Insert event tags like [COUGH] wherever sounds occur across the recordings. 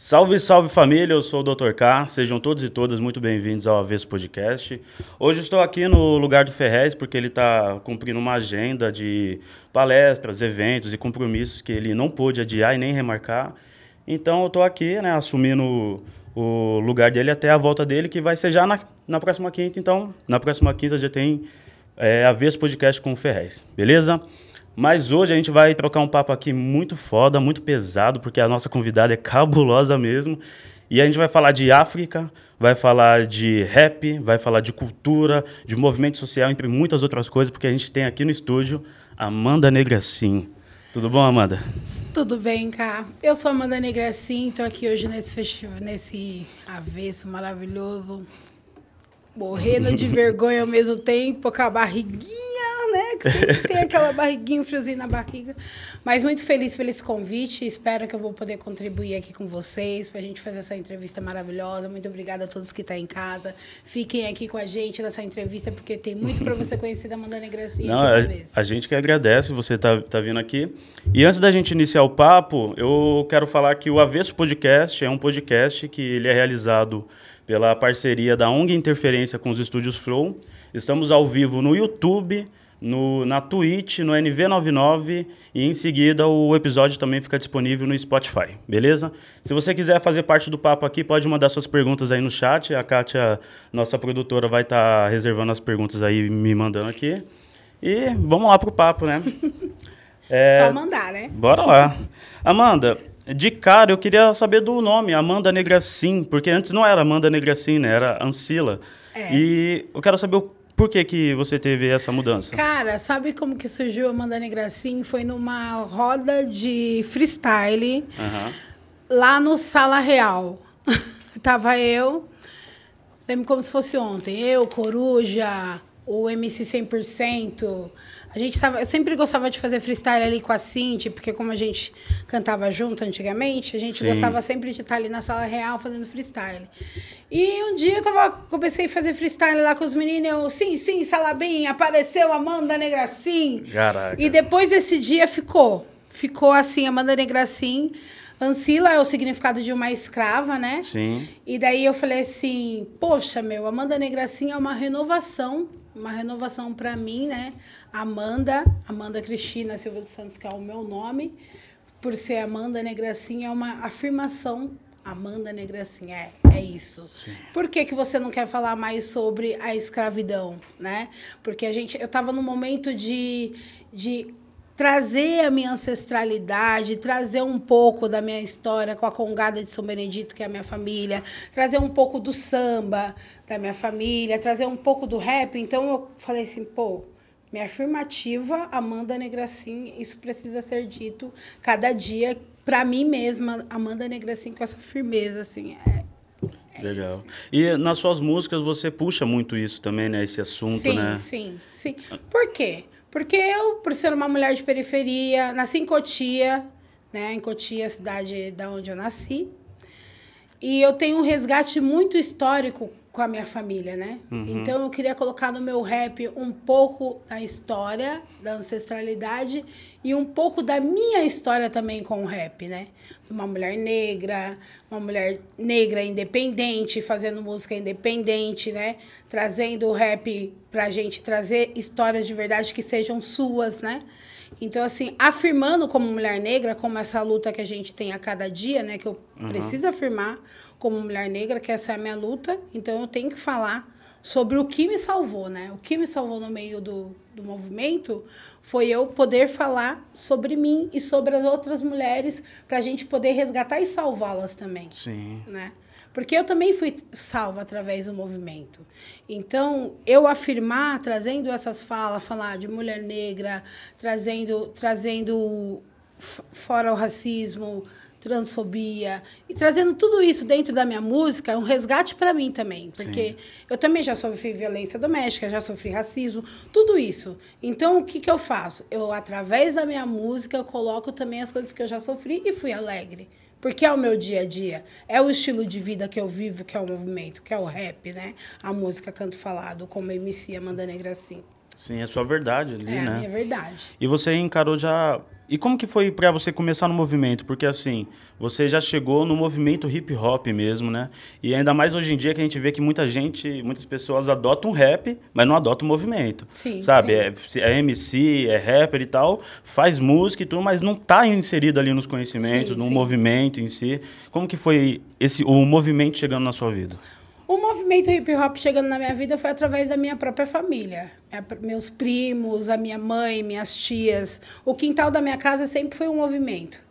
Salve, salve família, eu sou o Dr. K, sejam todos e todas muito bem-vindos ao Avesso Podcast. Hoje estou aqui no lugar do Ferrez porque ele está cumprindo uma agenda de palestras, eventos e compromissos que ele não pôde adiar e nem remarcar. Então eu estou aqui, né, assumindo o lugar dele até a volta dele, que vai ser já na, na próxima quinta. Então, na próxima quinta já tem é, Avesso Podcast com o Ferrez, beleza? Mas hoje a gente vai trocar um papo aqui muito foda, muito pesado, porque a nossa convidada é cabulosa mesmo. E a gente vai falar de África, vai falar de rap, vai falar de cultura, de movimento social, entre muitas outras coisas, porque a gente tem aqui no estúdio Amanda Negracim. Tudo bom, Amanda? Tudo bem, cá. Eu sou Amanda Negracim, estou aqui hoje nesse festival, nesse avesso maravilhoso, morrendo de vergonha ao mesmo tempo, com a barriguinha, né? Que sempre tem aquela barriguinha, um friozinho na barriga. Mas muito feliz pelo esse convite. Espero que eu vou poder contribuir aqui com vocês para a gente fazer essa entrevista maravilhosa. Muito obrigada a todos que estão em casa. Fiquem aqui com a gente nessa entrevista, porque tem muito para você conhecer da Amanda Negracinha. Não, a, a, gente que agradece você estar tá, tá vindo aqui. E antes da gente iniciar o papo, eu quero falar que o Avesso Podcast é um podcast que ele é realizado pela parceria da ONG Interferência com os estúdios Flow. Estamos ao vivo no YouTube, no, na Twitch, no NV99 e em seguida o episódio também fica disponível no Spotify, beleza? Se você quiser fazer parte do papo aqui, pode mandar suas perguntas aí no chat. A Kátia, nossa produtora, vai estar tá reservando as perguntas aí me mandando aqui. E vamos lá pro papo, né? [LAUGHS] É, Só mandar, né? Bora lá. Amanda, de cara, eu queria saber do nome, Amanda Negracim, porque antes não era Amanda Negracim, né? Era Ancila. É. E eu quero saber o por que, que você teve essa mudança? Cara, sabe como que surgiu Amanda Negracim? Foi numa roda de freestyle uhum. lá no Sala Real. [LAUGHS] Tava eu, lembro como se fosse ontem, eu, Coruja, o MC 100%, a gente tava, eu sempre gostava de fazer freestyle ali com a Cinti, porque como a gente cantava junto antigamente, a gente Sim. gostava sempre de estar ali na sala real fazendo freestyle. E um dia eu tava, comecei a fazer freestyle lá com os meninos, eu, sim, sim, Salabim, apareceu Amanda Negracim. Caraca. E depois desse dia ficou. Ficou assim, Amanda Negracim. Ancila é o significado de uma escrava, né? Sim. E daí eu falei assim, poxa, meu, Amanda Negracim é uma renovação uma renovação para mim, né? Amanda, Amanda Cristina Silva dos Santos, que é o meu nome, por ser Amanda Negracin, é uma afirmação. Amanda Negracin, é, é isso. Sim. Por que, que você não quer falar mais sobre a escravidão, né? Porque a gente, eu estava num momento de, de trazer a minha ancestralidade, trazer um pouco da minha história com a Congada de São Benedito, que é a minha família, trazer um pouco do samba da minha família, trazer um pouco do rap. Então eu falei assim, pô, minha afirmativa, Amanda Negracim, isso precisa ser dito cada dia para mim mesma, Amanda Negracim com essa firmeza assim, é, é Legal. Isso. E nas suas músicas você puxa muito isso também, né? Esse assunto, sim, né? Sim, sim, sim. Por quê? Porque eu, por ser uma mulher de periferia, nasci em Cotia, né? Em Cotia, cidade da onde eu nasci. E eu tenho um resgate muito histórico com a minha família, né? Uhum. Então eu queria colocar no meu rap um pouco da história, da ancestralidade e um pouco da minha história também com o rap, né? Uma mulher negra, uma mulher negra independente, fazendo música independente, né? Trazendo o rap pra gente trazer histórias de verdade que sejam suas, né? Então, assim, afirmando como mulher negra, como essa luta que a gente tem a cada dia, né? Que eu uhum. preciso afirmar como mulher negra, que essa é a minha luta. Então, eu tenho que falar sobre o que me salvou, né? O que me salvou no meio do, do movimento foi eu poder falar sobre mim e sobre as outras mulheres para a gente poder resgatar e salvá-las também. Sim. Né? Porque eu também fui salva através do movimento. Então, eu afirmar, trazendo essas falas, falar de mulher negra, trazendo, trazendo fora o racismo, transfobia e trazendo tudo isso dentro da minha música é um resgate para mim também, porque Sim. eu também já sofri violência doméstica, já sofri racismo, tudo isso. Então o que que eu faço? Eu através da minha música eu coloco também as coisas que eu já sofri e fui alegre. Porque é o meu dia a dia, é o estilo de vida que eu vivo, que é o movimento, que é o rap, né? A música canto falado, como MC Amanda Negra assim. Sim, é a sua verdade ali, é né? É a minha verdade. E você encarou já e como que foi para você começar no movimento? Porque assim, você já chegou no movimento hip hop mesmo, né? E ainda mais hoje em dia que a gente vê que muita gente, muitas pessoas adotam rap, mas não adotam o movimento. Sim, sabe? Sim. É, é, MC, é rapper e tal, faz música e tudo, mas não tá inserido ali nos conhecimentos, sim, no sim. movimento em si. Como que foi esse o movimento chegando na sua vida? O movimento hip hop chegando na minha vida foi através da minha própria família. Meus primos, a minha mãe, minhas tias. O quintal da minha casa sempre foi um movimento.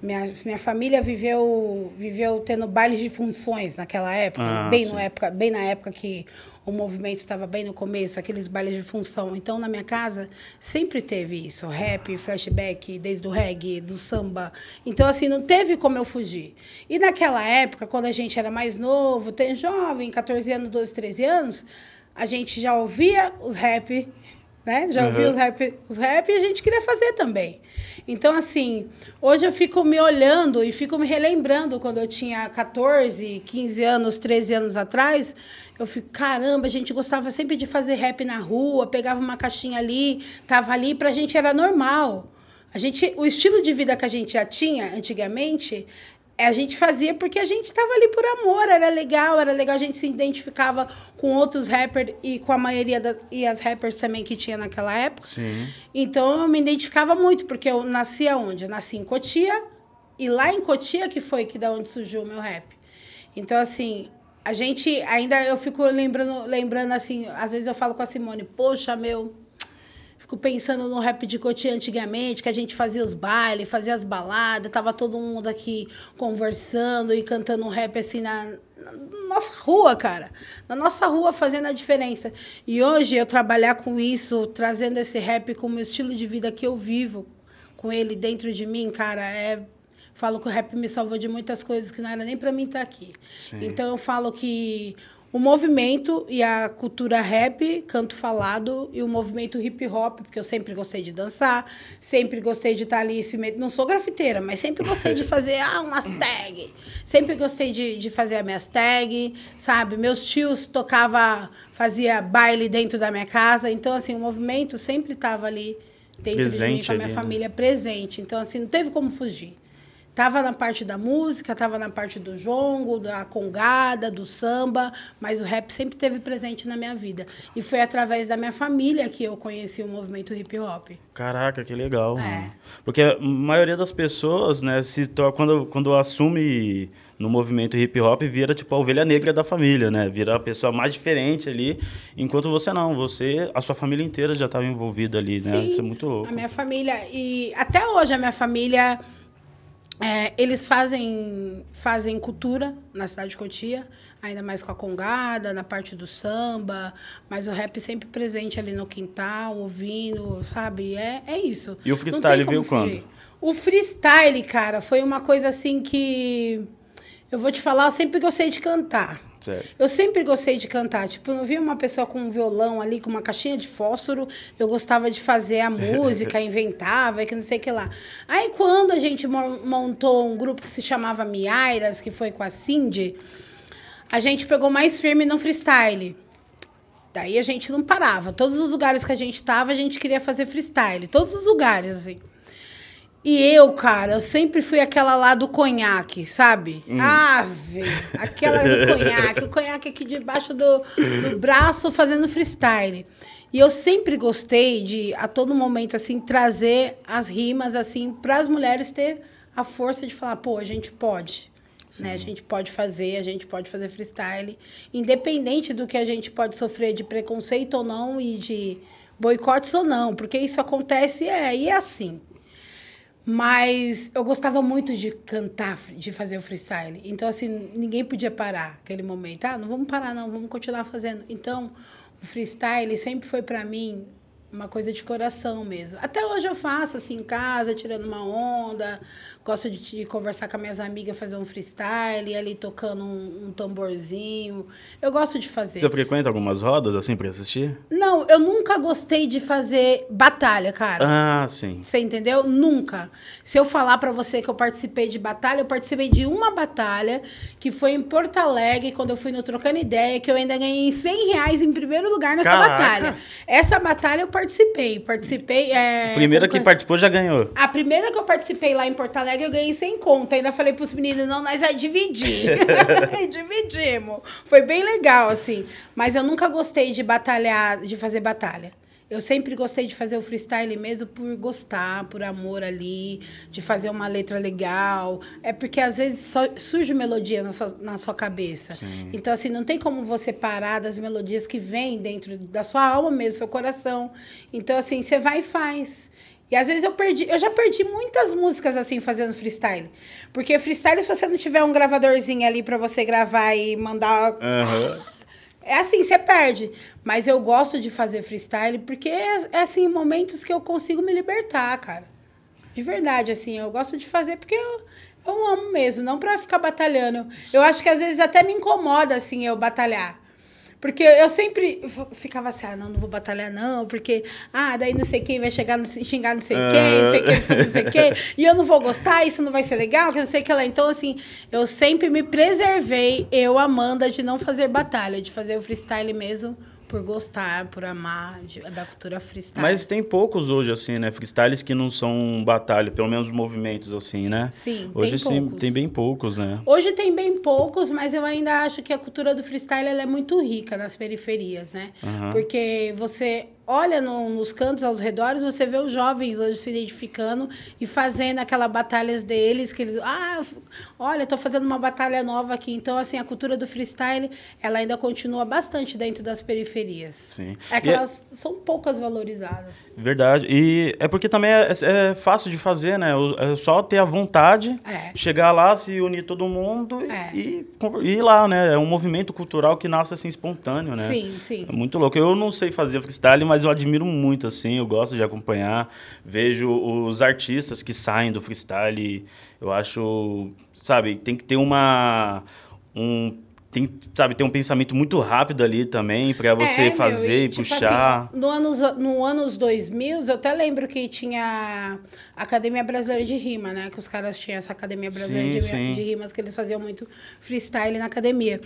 Minha, minha família viveu, viveu tendo bailes de funções naquela época, ah, bem, no época, bem na época que o movimento estava bem no começo, aqueles bailes de função. Então, na minha casa, sempre teve isso: rap, flashback, desde o reggae, do samba. Então, assim, não teve como eu fugir. E naquela época, quando a gente era mais novo, tem jovem, 14 anos, 12, 13 anos, a gente já ouvia os rap né? Já ouvi uhum. os rap, os rap e a gente queria fazer também. Então, assim, hoje eu fico me olhando e fico me relembrando quando eu tinha 14, 15 anos, 13 anos atrás. Eu fico, caramba, a gente gostava sempre de fazer rap na rua, pegava uma caixinha ali, tava ali, pra gente era normal. A gente, o estilo de vida que a gente já tinha antigamente a gente fazia porque a gente estava ali por amor, era legal, era legal, a gente se identificava com outros rappers e com a maioria das e as rappers também que tinha naquela época. Sim. Então eu me identificava muito, porque eu nasci onde? Eu nasci em Cotia, e lá em Cotia que foi que da onde surgiu o meu rap. Então assim, a gente ainda eu fico lembrando, lembrando assim, às vezes eu falo com a Simone, poxa, meu, Fico pensando no rap de Cotia antigamente, que a gente fazia os bailes, fazia as baladas, tava todo mundo aqui conversando e cantando um rap assim na, na nossa rua, cara. Na nossa rua fazendo a diferença. E hoje eu trabalhar com isso, trazendo esse rap como o estilo de vida que eu vivo, com ele dentro de mim, cara, é falo que o rap me salvou de muitas coisas que não era nem para mim estar tá aqui. Sim. Então eu falo que o movimento e a cultura rap, canto falado, e o movimento hip hop, porque eu sempre gostei de dançar, sempre gostei de estar ali. Não sou grafiteira, mas sempre gostei de [LAUGHS] fazer ah, umas tag. Sempre gostei de, de fazer as minhas tag, sabe? Meus tios tocava, fazia baile dentro da minha casa. Então, assim, o movimento sempre estava ali dentro presente de mim, com a minha ali, né? família né? presente. Então, assim, não teve como fugir. Tava na parte da música, tava na parte do jongo, da congada, do samba, mas o rap sempre teve presente na minha vida. E foi através da minha família que eu conheci o movimento hip hop. Caraca, que legal. É. Porque a maioria das pessoas, né, se quando, quando assume no movimento hip hop, vira tipo a ovelha negra da família, né? Vira a pessoa mais diferente ali, enquanto você não, você, a sua família inteira já estava envolvida ali, né? Sim, Isso é muito louco. A minha família e até hoje a minha família é, eles fazem, fazem cultura na cidade de Cotia, ainda mais com a congada, na parte do samba, mas o rap sempre presente ali no quintal, ouvindo, sabe? É, é isso. E o freestyle veio quando? O freestyle, cara, foi uma coisa assim que. Eu vou te falar, eu sempre gostei de cantar. Certo. Eu sempre gostei de cantar. Tipo, não via uma pessoa com um violão ali, com uma caixinha de fósforo. Eu gostava de fazer a [LAUGHS] música, inventava, que não sei o que lá. Aí, quando a gente montou um grupo que se chamava Miairas, que foi com a Cindy, a gente pegou mais firme no freestyle. Daí a gente não parava. Todos os lugares que a gente estava, a gente queria fazer freestyle. Todos os lugares, assim. E eu, cara, eu sempre fui aquela lá do conhaque, sabe? Hum. Ave, aquela do [LAUGHS] conhaque. O conhaque aqui debaixo do, do braço fazendo freestyle. E eu sempre gostei de, a todo momento, assim, trazer as rimas, assim, para as mulheres ter a força de falar, pô, a gente pode. Né? A gente pode fazer, a gente pode fazer freestyle. Independente do que a gente pode sofrer de preconceito ou não e de boicotes ou não, porque isso acontece é, e é assim. Mas eu gostava muito de cantar, de fazer o freestyle. Então, assim, ninguém podia parar aquele momento. Ah, não vamos parar, não, vamos continuar fazendo. Então, o freestyle sempre foi para mim uma coisa de coração mesmo. Até hoje eu faço assim em casa, tirando uma onda. Gosto de, de conversar com as minhas amigas, fazer um freestyle, ali tocando um, um, tamborzinho. Eu gosto de fazer. Você frequenta algumas rodas assim para assistir? Não, eu nunca gostei de fazer batalha, cara. Ah, sim. Você entendeu? Nunca. Se eu falar para você que eu participei de batalha, eu participei de uma batalha que foi em Porto Alegre, quando eu fui no Trocando Ideia, que eu ainda ganhei 100 reais em primeiro lugar nessa Caraca. batalha. Essa batalha eu participei. Participei. É, A primeira que participou já ganhou. A primeira que eu participei lá em Porto Alegre, eu ganhei sem conta. Ainda falei pros meninos, não, nós vai dividir. [LAUGHS] [LAUGHS] Dividimos. Foi bem legal, assim. Mas eu nunca gostei de batalhar, de fazer batalha. Eu sempre gostei de fazer o freestyle mesmo por gostar, por amor ali, de fazer uma letra legal. É porque às vezes só surge melodia na sua, na sua cabeça. Então, assim, não tem como você parar das melodias que vêm dentro da sua alma mesmo, do seu coração. Então, assim, você vai e faz. E às vezes eu perdi, eu já perdi muitas músicas assim fazendo freestyle. Porque freestyle, se você não tiver um gravadorzinho ali pra você gravar e mandar. Aham. É assim, você perde. Mas eu gosto de fazer freestyle porque é, é assim, momentos que eu consigo me libertar, cara. De verdade, assim, eu gosto de fazer porque eu, eu amo mesmo, não pra ficar batalhando. Eu acho que às vezes até me incomoda, assim, eu batalhar. Porque eu sempre ficava assim, ah, não, não vou batalhar não, porque, ah, daí não sei quem vai chegar, não sei- xingar não sei quem, não sei quem, não sei quem, e eu não vou gostar, isso não vai ser legal, que não sei o que lá. Então, assim, eu sempre me preservei, eu, Amanda, de não fazer batalha, de fazer o freestyle mesmo, por gostar, por amar de- da cultura freestyle. Mas tem poucos hoje, assim, né? Freestyles que não são batalha, pelo menos movimentos, assim, né? Sim, Hoje tem sim, poucos. tem bem poucos, né? Hoje tem bem poucos, mas eu ainda acho que a cultura do freestyle é muito rica nas periferias, né? Porque você olha no- nos cantos aos redores, você vê os jovens hoje se identificando e fazendo aquelas batalhas deles, que eles, ah, olha, tô fazendo uma batalha nova aqui. Então, assim, a cultura do freestyle, ela ainda continua bastante dentro das periferias. Sim. É que E é- elas são poucas valorizadas. Verdade. E é porque também é, é fácil de fazer, né? É só ter a vontade, É. chegar lá, se unir todo mundo e- É. e ir lá, né? É um movimento cultural que nasce assim espontâneo, né? Sim, sim. É muito louco. Eu não sei fazer freestyle, mas eu admiro muito, assim. Eu gosto de acompanhar. Vejo os artistas que saem do freestyle. Eu acho, sabe, tem que ter uma. Um, tem, sabe, ter um pensamento muito rápido ali também para você É, meu, fazer e, tipo puxar. assim, no, anos, no anos 2000, eu até lembro que tinha a Academia Brasileira de Rima, né? Que os caras tinham essa Academia Brasileira Sim, de, sim. de Rimas, que eles faziam muito freestyle na academia.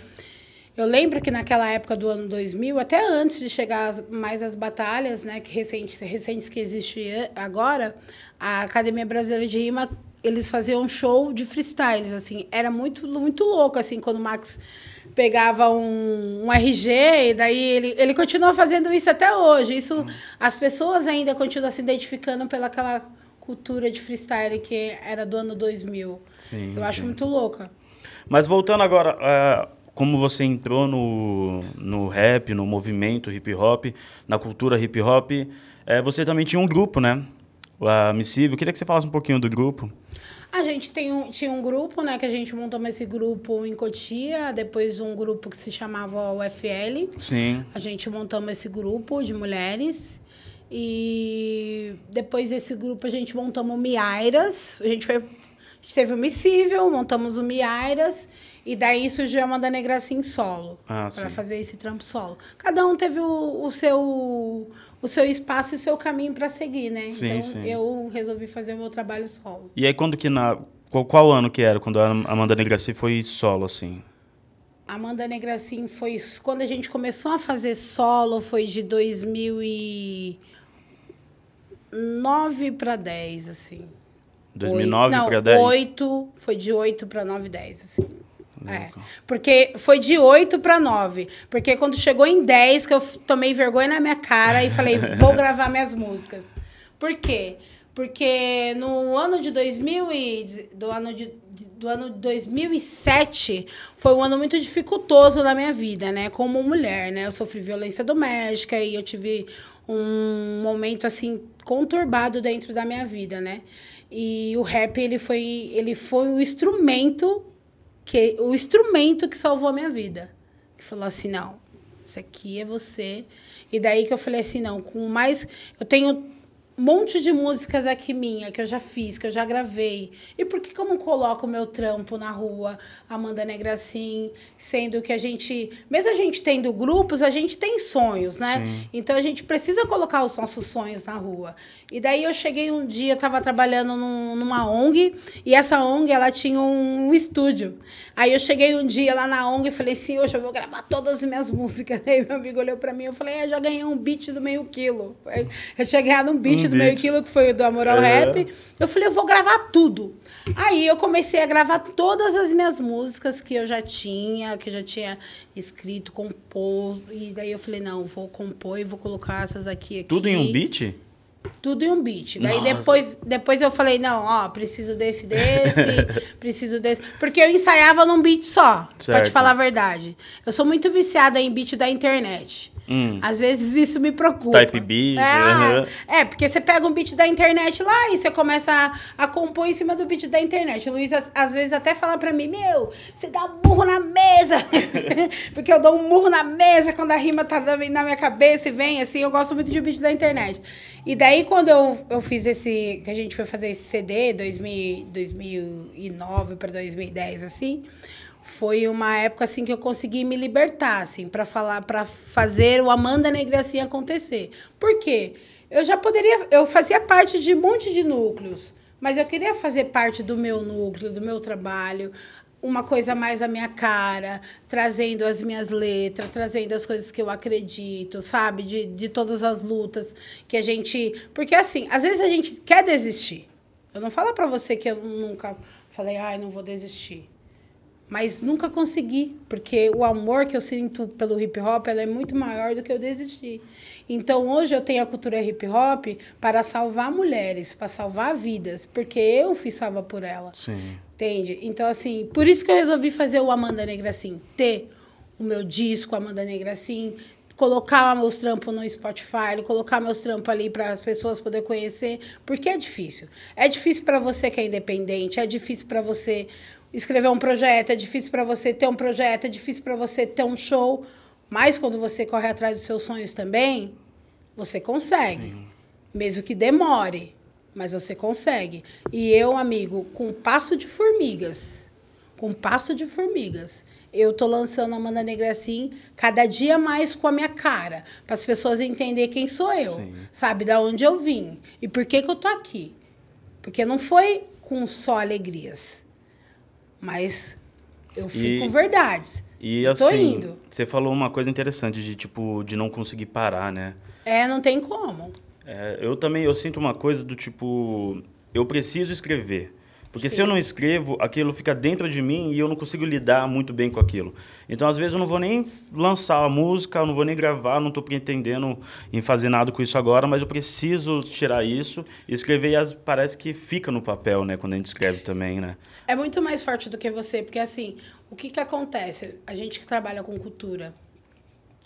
Eu lembro que naquela época do ano 2000, até antes de chegar as- mais as batalhas, né, que recentes, recentes que existem agora, a Academia Brasileira de Rima, eles faziam um show de freestyles, assim, era muito muito louco assim quando o Max pegava um, um RG e daí ele, ele continua fazendo isso até hoje. Isso as pessoas ainda continuam se identificando pelaquela cultura de freestyle que era do ano 2000. Sim, Eu acho sim. muito louca. Mas voltando agora, é, como você entrou no, no rap, no movimento hip hop, na cultura hip hop, é, você também tinha um grupo, né? A Missível. Queria que você falasse um pouquinho do grupo. A gente tem um, tinha um grupo, né, que a gente montou esse grupo em Cotia, depois um grupo que se chamava UFL. Sim. A gente montamos esse grupo de mulheres. E depois desse grupo a gente montamos o Miairas. A gente foi. A gente teve o Missível, montamos o Miairas. E daí surgiu a Amanda Negra assim solo. Ah, para fazer esse trampo solo. Cada um teve o, o seu o seu espaço e o seu caminho para seguir, né? Sim, então sim. eu resolvi fazer o meu trabalho solo. E aí, quando que na. Qual, qual ano que era quando a Amanda Negraci foi solo, assim? Amanda Negracin foi quando a gente começou a fazer solo foi de 2009 para 10 assim. 2009 Não, para 10? 8, foi de 8 para 9, 10, assim. É, porque foi de 8 para 9. Porque quando chegou em 10, que eu tomei vergonha na minha cara e falei, [LAUGHS] vou gravar minhas músicas. Por quê? Porque no ano de 2000 e, do ano de, do ano de 2007 foi um ano muito dificultoso na minha vida, né? Como mulher, né? Eu sofri violência doméstica e eu tive um momento assim conturbado dentro da minha vida, né? E o rap ele foi ele foi o instrumento que o instrumento que salvou a minha vida. Que falou assim, não, isso aqui é você. E daí que eu falei assim, não, com mais eu tenho monte de músicas aqui minha que eu já fiz, que eu já gravei. E por que, eu não coloco o meu trampo na rua, Amanda Negracim, sendo que a gente, mesmo a gente tendo grupos, a gente tem sonhos, né? Então a gente precisa colocar os nossos sonhos na rua. E daí eu cheguei um dia, eu estava trabalhando num- numa ONG, e essa ONG ela tinha um estúdio. Aí eu cheguei um dia lá na ONG e falei assim, hoje eu vou gravar todas as minhas músicas. [LAUGHS] Aí meu amigo olhou para mim e eu falei, é, já ganhei um beat do meio quilo. Eu tinha ganhado um beat Um do meio beat. quilo, que foi o do Amor ao É. Rap. Eu falei, eu vou gravar tudo. Aí eu comecei a gravar todas as minhas músicas que eu já tinha, que eu já tinha escrito, compôs. E daí eu falei, não, vou compor e vou colocar essas aqui. aqui. Tudo em um beat? Tudo em um beat. Daí Nossa. depois, depois eu falei, não, ó, preciso desse, desse, [LAUGHS] preciso desse. Porque eu ensaiava num beat só, pra Certo. te falar a verdade. Eu sou muito viciada em beat da internet. Hum. Às vezes isso me preocupa. Type beat, É, aham. é, porque você pega um beat da internet lá e você começa a, a compor em cima do beat da internet. O Luiz, às, às vezes, até fala pra mim, meu, você dá um murro na mesa. [LAUGHS] porque eu dou um murro na mesa quando a rima tá na minha cabeça e vem, assim. Eu gosto muito de beat da internet. E daí, quando eu, eu fiz esse... Que a gente foi fazer esse CD, 2000, 2009 para 2010, assim foi uma época assim que eu consegui me libertar assim para falar para fazer o Amanda Negracinha acontecer. Por quê? Eu já poderia, eu fazia parte de um monte de núcleos, mas eu queria fazer parte do meu núcleo, do meu trabalho, uma coisa mais à minha cara, trazendo as minhas letras, trazendo as coisas que eu acredito, sabe? De, de todas as lutas que a gente. Porque, assim, às vezes a gente quer desistir. Eu não falo para você que eu nunca falei, ai, não vou desistir mas nunca consegui, porque o amor que eu sinto pelo hip hop é muito maior do que eu desistir. Então hoje eu tenho a cultura hip hop para salvar mulheres, para salvar vidas, porque eu fui salva por ela. Sim. Entende? Então, assim, por isso que eu resolvi fazer o Amanda Negra assim, ter o meu disco Amanda Negra assim, colocar meus trampos no Spotify, colocar meus trampos ali para as pessoas poderem conhecer, porque é difícil. É difícil para você que é independente, é difícil para você escrever um projeto, é difícil para você ter um projeto, é difícil para você ter um show, mas quando você corre atrás dos seus sonhos também, você consegue. Mesmo que demore, mas você consegue. E eu, amigo, com passo de formigas, com passo de formigas, eu tô lançando a Amanda Negra assim, cada dia mais com a minha cara, para as pessoas entenderem quem sou eu, Sim. sabe, da onde eu vim e por que que eu tô aqui. Porque não foi com só alegrias, mas eu fui E- com verdades. E Eu tô assim, indo. você falou uma coisa interessante de tipo de não conseguir parar, né? É, não tem como. É, eu também eu sinto uma coisa do tipo eu preciso escrever. Porque se Sim. eu não escrevo, aquilo fica dentro de mim e eu não consigo lidar muito bem com aquilo. Então, às vezes, eu não vou nem lançar a música, eu não vou nem gravar, não estou pretendendo em fazer nada com isso agora, mas eu preciso tirar isso e escrever. E as- parece que fica no papel, né? Quando a gente escreve também, né? É muito mais forte do que você, porque assim, o que que acontece? A gente que trabalha com cultura,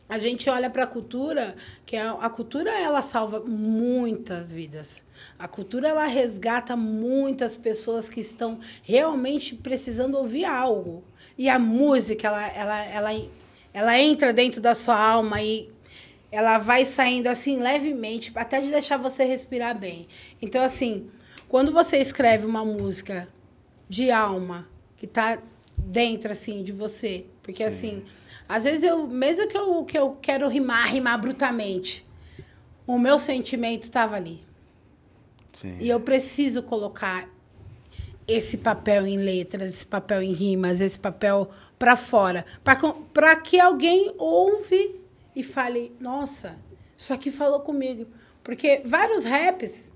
a gente olha para a cultura, que a, a cultura ela salva muitas vidas. A cultura ela resgata muitas pessoas que estão realmente precisando ouvir algo. E a música ela ela ela, ela entra dentro da sua alma e ela vai saindo assim levemente, até de deixar você respirar bem. Então assim, quando você escreve uma música de alma que tá dentro assim de você, porque assim, às vezes eu, mesmo que eu que eu quero rimar, rimar brutamente, o meu sentimento estava ali. Sim. E eu preciso colocar esse papel em letras, esse papel em rimas, esse papel para fora, para que alguém ouve e fale: "Nossa, isso aqui falou comigo". Porque vários raps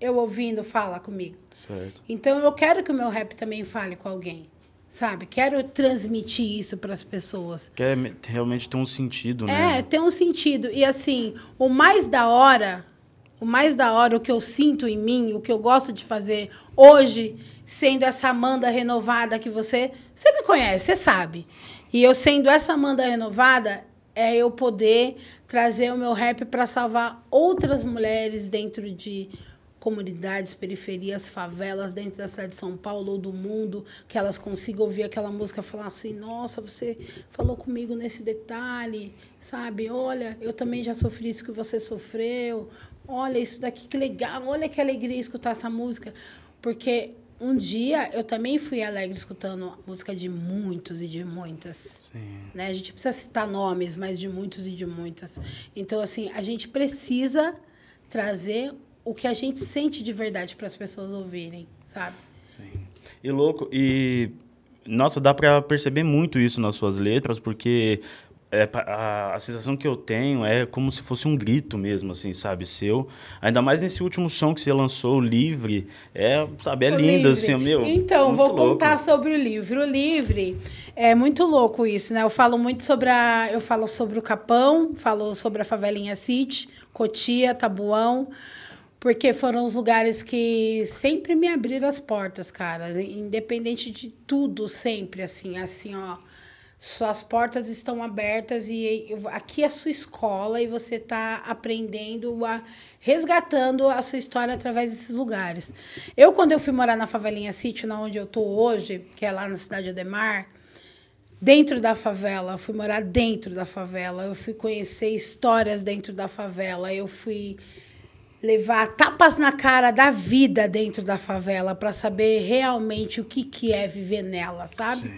eu ouvindo fala comigo. Certo. Então eu quero que o meu rap também fale com alguém, sabe? Quero transmitir isso para as pessoas. Quer me- realmente ter um sentido, né? É, tem um sentido. E assim, o mais da hora, o mais da hora, o que eu sinto em mim, o que eu gosto de fazer hoje, sendo essa Amanda renovada que você. Você me conhece, você sabe. E eu sendo essa Amanda renovada, é eu poder trazer o meu rap para salvar outras mulheres dentro de comunidades, periferias, favelas dentro da cidade de São Paulo ou do mundo, que elas consigam ouvir aquela música e falar assim: nossa, você falou comigo nesse detalhe, sabe? Olha, eu também já sofri isso que você sofreu. Olha, isso daqui que legal, olha que alegria escutar essa música. Porque um dia eu também fui alegre escutando música de muitos e de muitas. Né? A gente precisa citar nomes, mas de muitos e de muitas. Então, assim, a gente precisa trazer o que a gente sente de verdade para as pessoas ouvirem, sabe? Sim. E louco, e nossa, dá pra perceber muito isso nas suas letras, porque é, a, a sensação que eu tenho é como se fosse um grito mesmo, assim, sabe, seu. Ainda mais nesse último som que você lançou, o Livre, é, sabe, é O lindo, Livre. assim, meu. Então, vou louco. contar sobre o livro. O livre é muito louco isso, né? Eu falo muito sobre a, eu falo sobre o Capão, falo sobre a favelinha City, Cotia, Tabuão, porque foram os lugares que sempre me abriram as portas, cara, independente de tudo, sempre assim, assim, ó. Suas portas estão abertas e aqui é a sua escola e você está aprendendo a resgatando a sua história através desses lugares. Eu quando eu fui morar na favelinha Sítio, na onde eu tô hoje, que é lá na cidade de Ademar, dentro da favela, eu fui morar dentro da favela, eu fui conhecer histórias dentro da favela, eu fui levar tapas na cara da vida dentro da favela para saber realmente o que que é viver nela, sabe?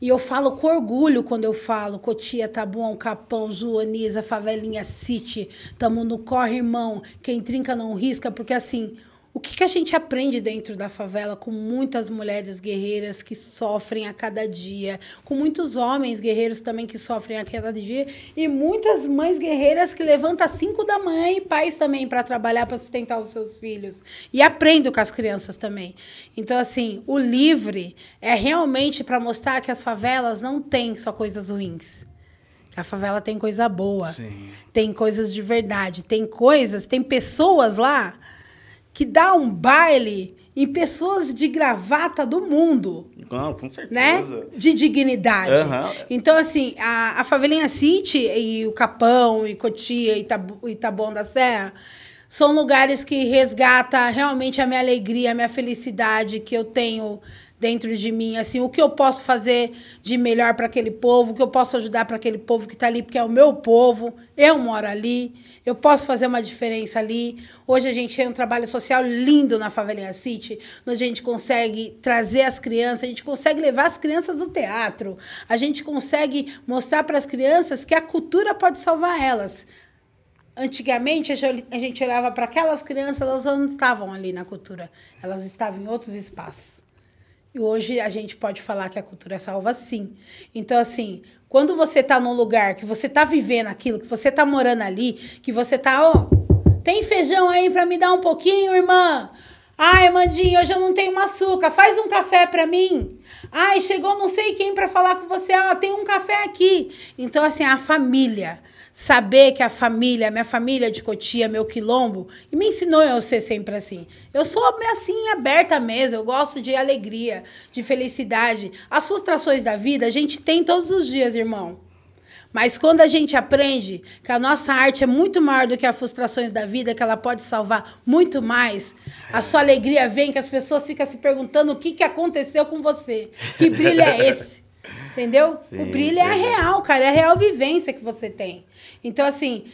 E eu falo com orgulho quando eu falo Cotia, Tabuão, Capão, Zuaniza, Favelinha City, tamo no corre, irmão, quem trinca não risca, porque assim, o que, que a gente aprende dentro da favela com muitas mulheres guerreiras que sofrem a cada dia, com muitos homens guerreiros também que sofrem a cada dia, e muitas mães guerreiras que levantam às 5 da manhã e pais também para trabalhar, para sustentar os seus filhos. E aprendo com as crianças também. Então, assim, o livre é realmente para mostrar que as favelas não têm só coisas ruins. A favela tem coisa boa. Sim. Tem coisas de verdade. Tem coisas, tem pessoas lá que dá um baile em pessoas de gravata do mundo Não, com né? certeza. De dignidade. Aham. Então, assim, a, a Favelinha City e o Capão, e Cotia, e Itabu- Taboão da Serra são lugares que resgata realmente a minha alegria, a minha felicidade que eu tenho dentro de mim, assim, o que eu posso fazer de melhor para aquele povo, o que eu posso ajudar para aquele povo que está ali, porque é o meu povo, eu moro ali, eu posso fazer uma diferença ali. Hoje a gente tem um trabalho social lindo na Favelinha City, onde a gente consegue trazer as crianças, a gente consegue levar as crianças do teatro, a gente consegue mostrar para as crianças que a cultura pode salvar elas. Antigamente, a gente- olhava para aquelas crianças, elas não estavam ali na cultura, elas estavam em outros espaços. E hoje a gente pode falar que a cultura salva sim. Então, assim, quando você está num lugar que você está vivendo aquilo, que você está morando ali, que você está, ó, tem feijão aí para me dar um pouquinho, irmã? Ai, Mandinho, hoje eu não tenho açúcar, faz um café para mim. Ai, chegou não sei quem para falar com você, ó, tem um café aqui. Então, assim, a família, saber que a família, minha família de Cotia, meu quilombo, e me ensinou eu ser sempre assim. Eu sou assim, aberta mesmo, eu gosto de alegria, de felicidade. As frustrações da vida a gente tem todos os dias, irmão. Mas quando a gente aprende que a nossa arte é muito maior do que as frustrações da vida, que ela pode salvar muito mais, a sua alegria vem que as pessoas ficam se perguntando o que, que aconteceu com você. Que brilho é [LAUGHS] esse? Entendeu? Sim, o brilho é a real, cara, é a real vivência que você tem. Então, assim,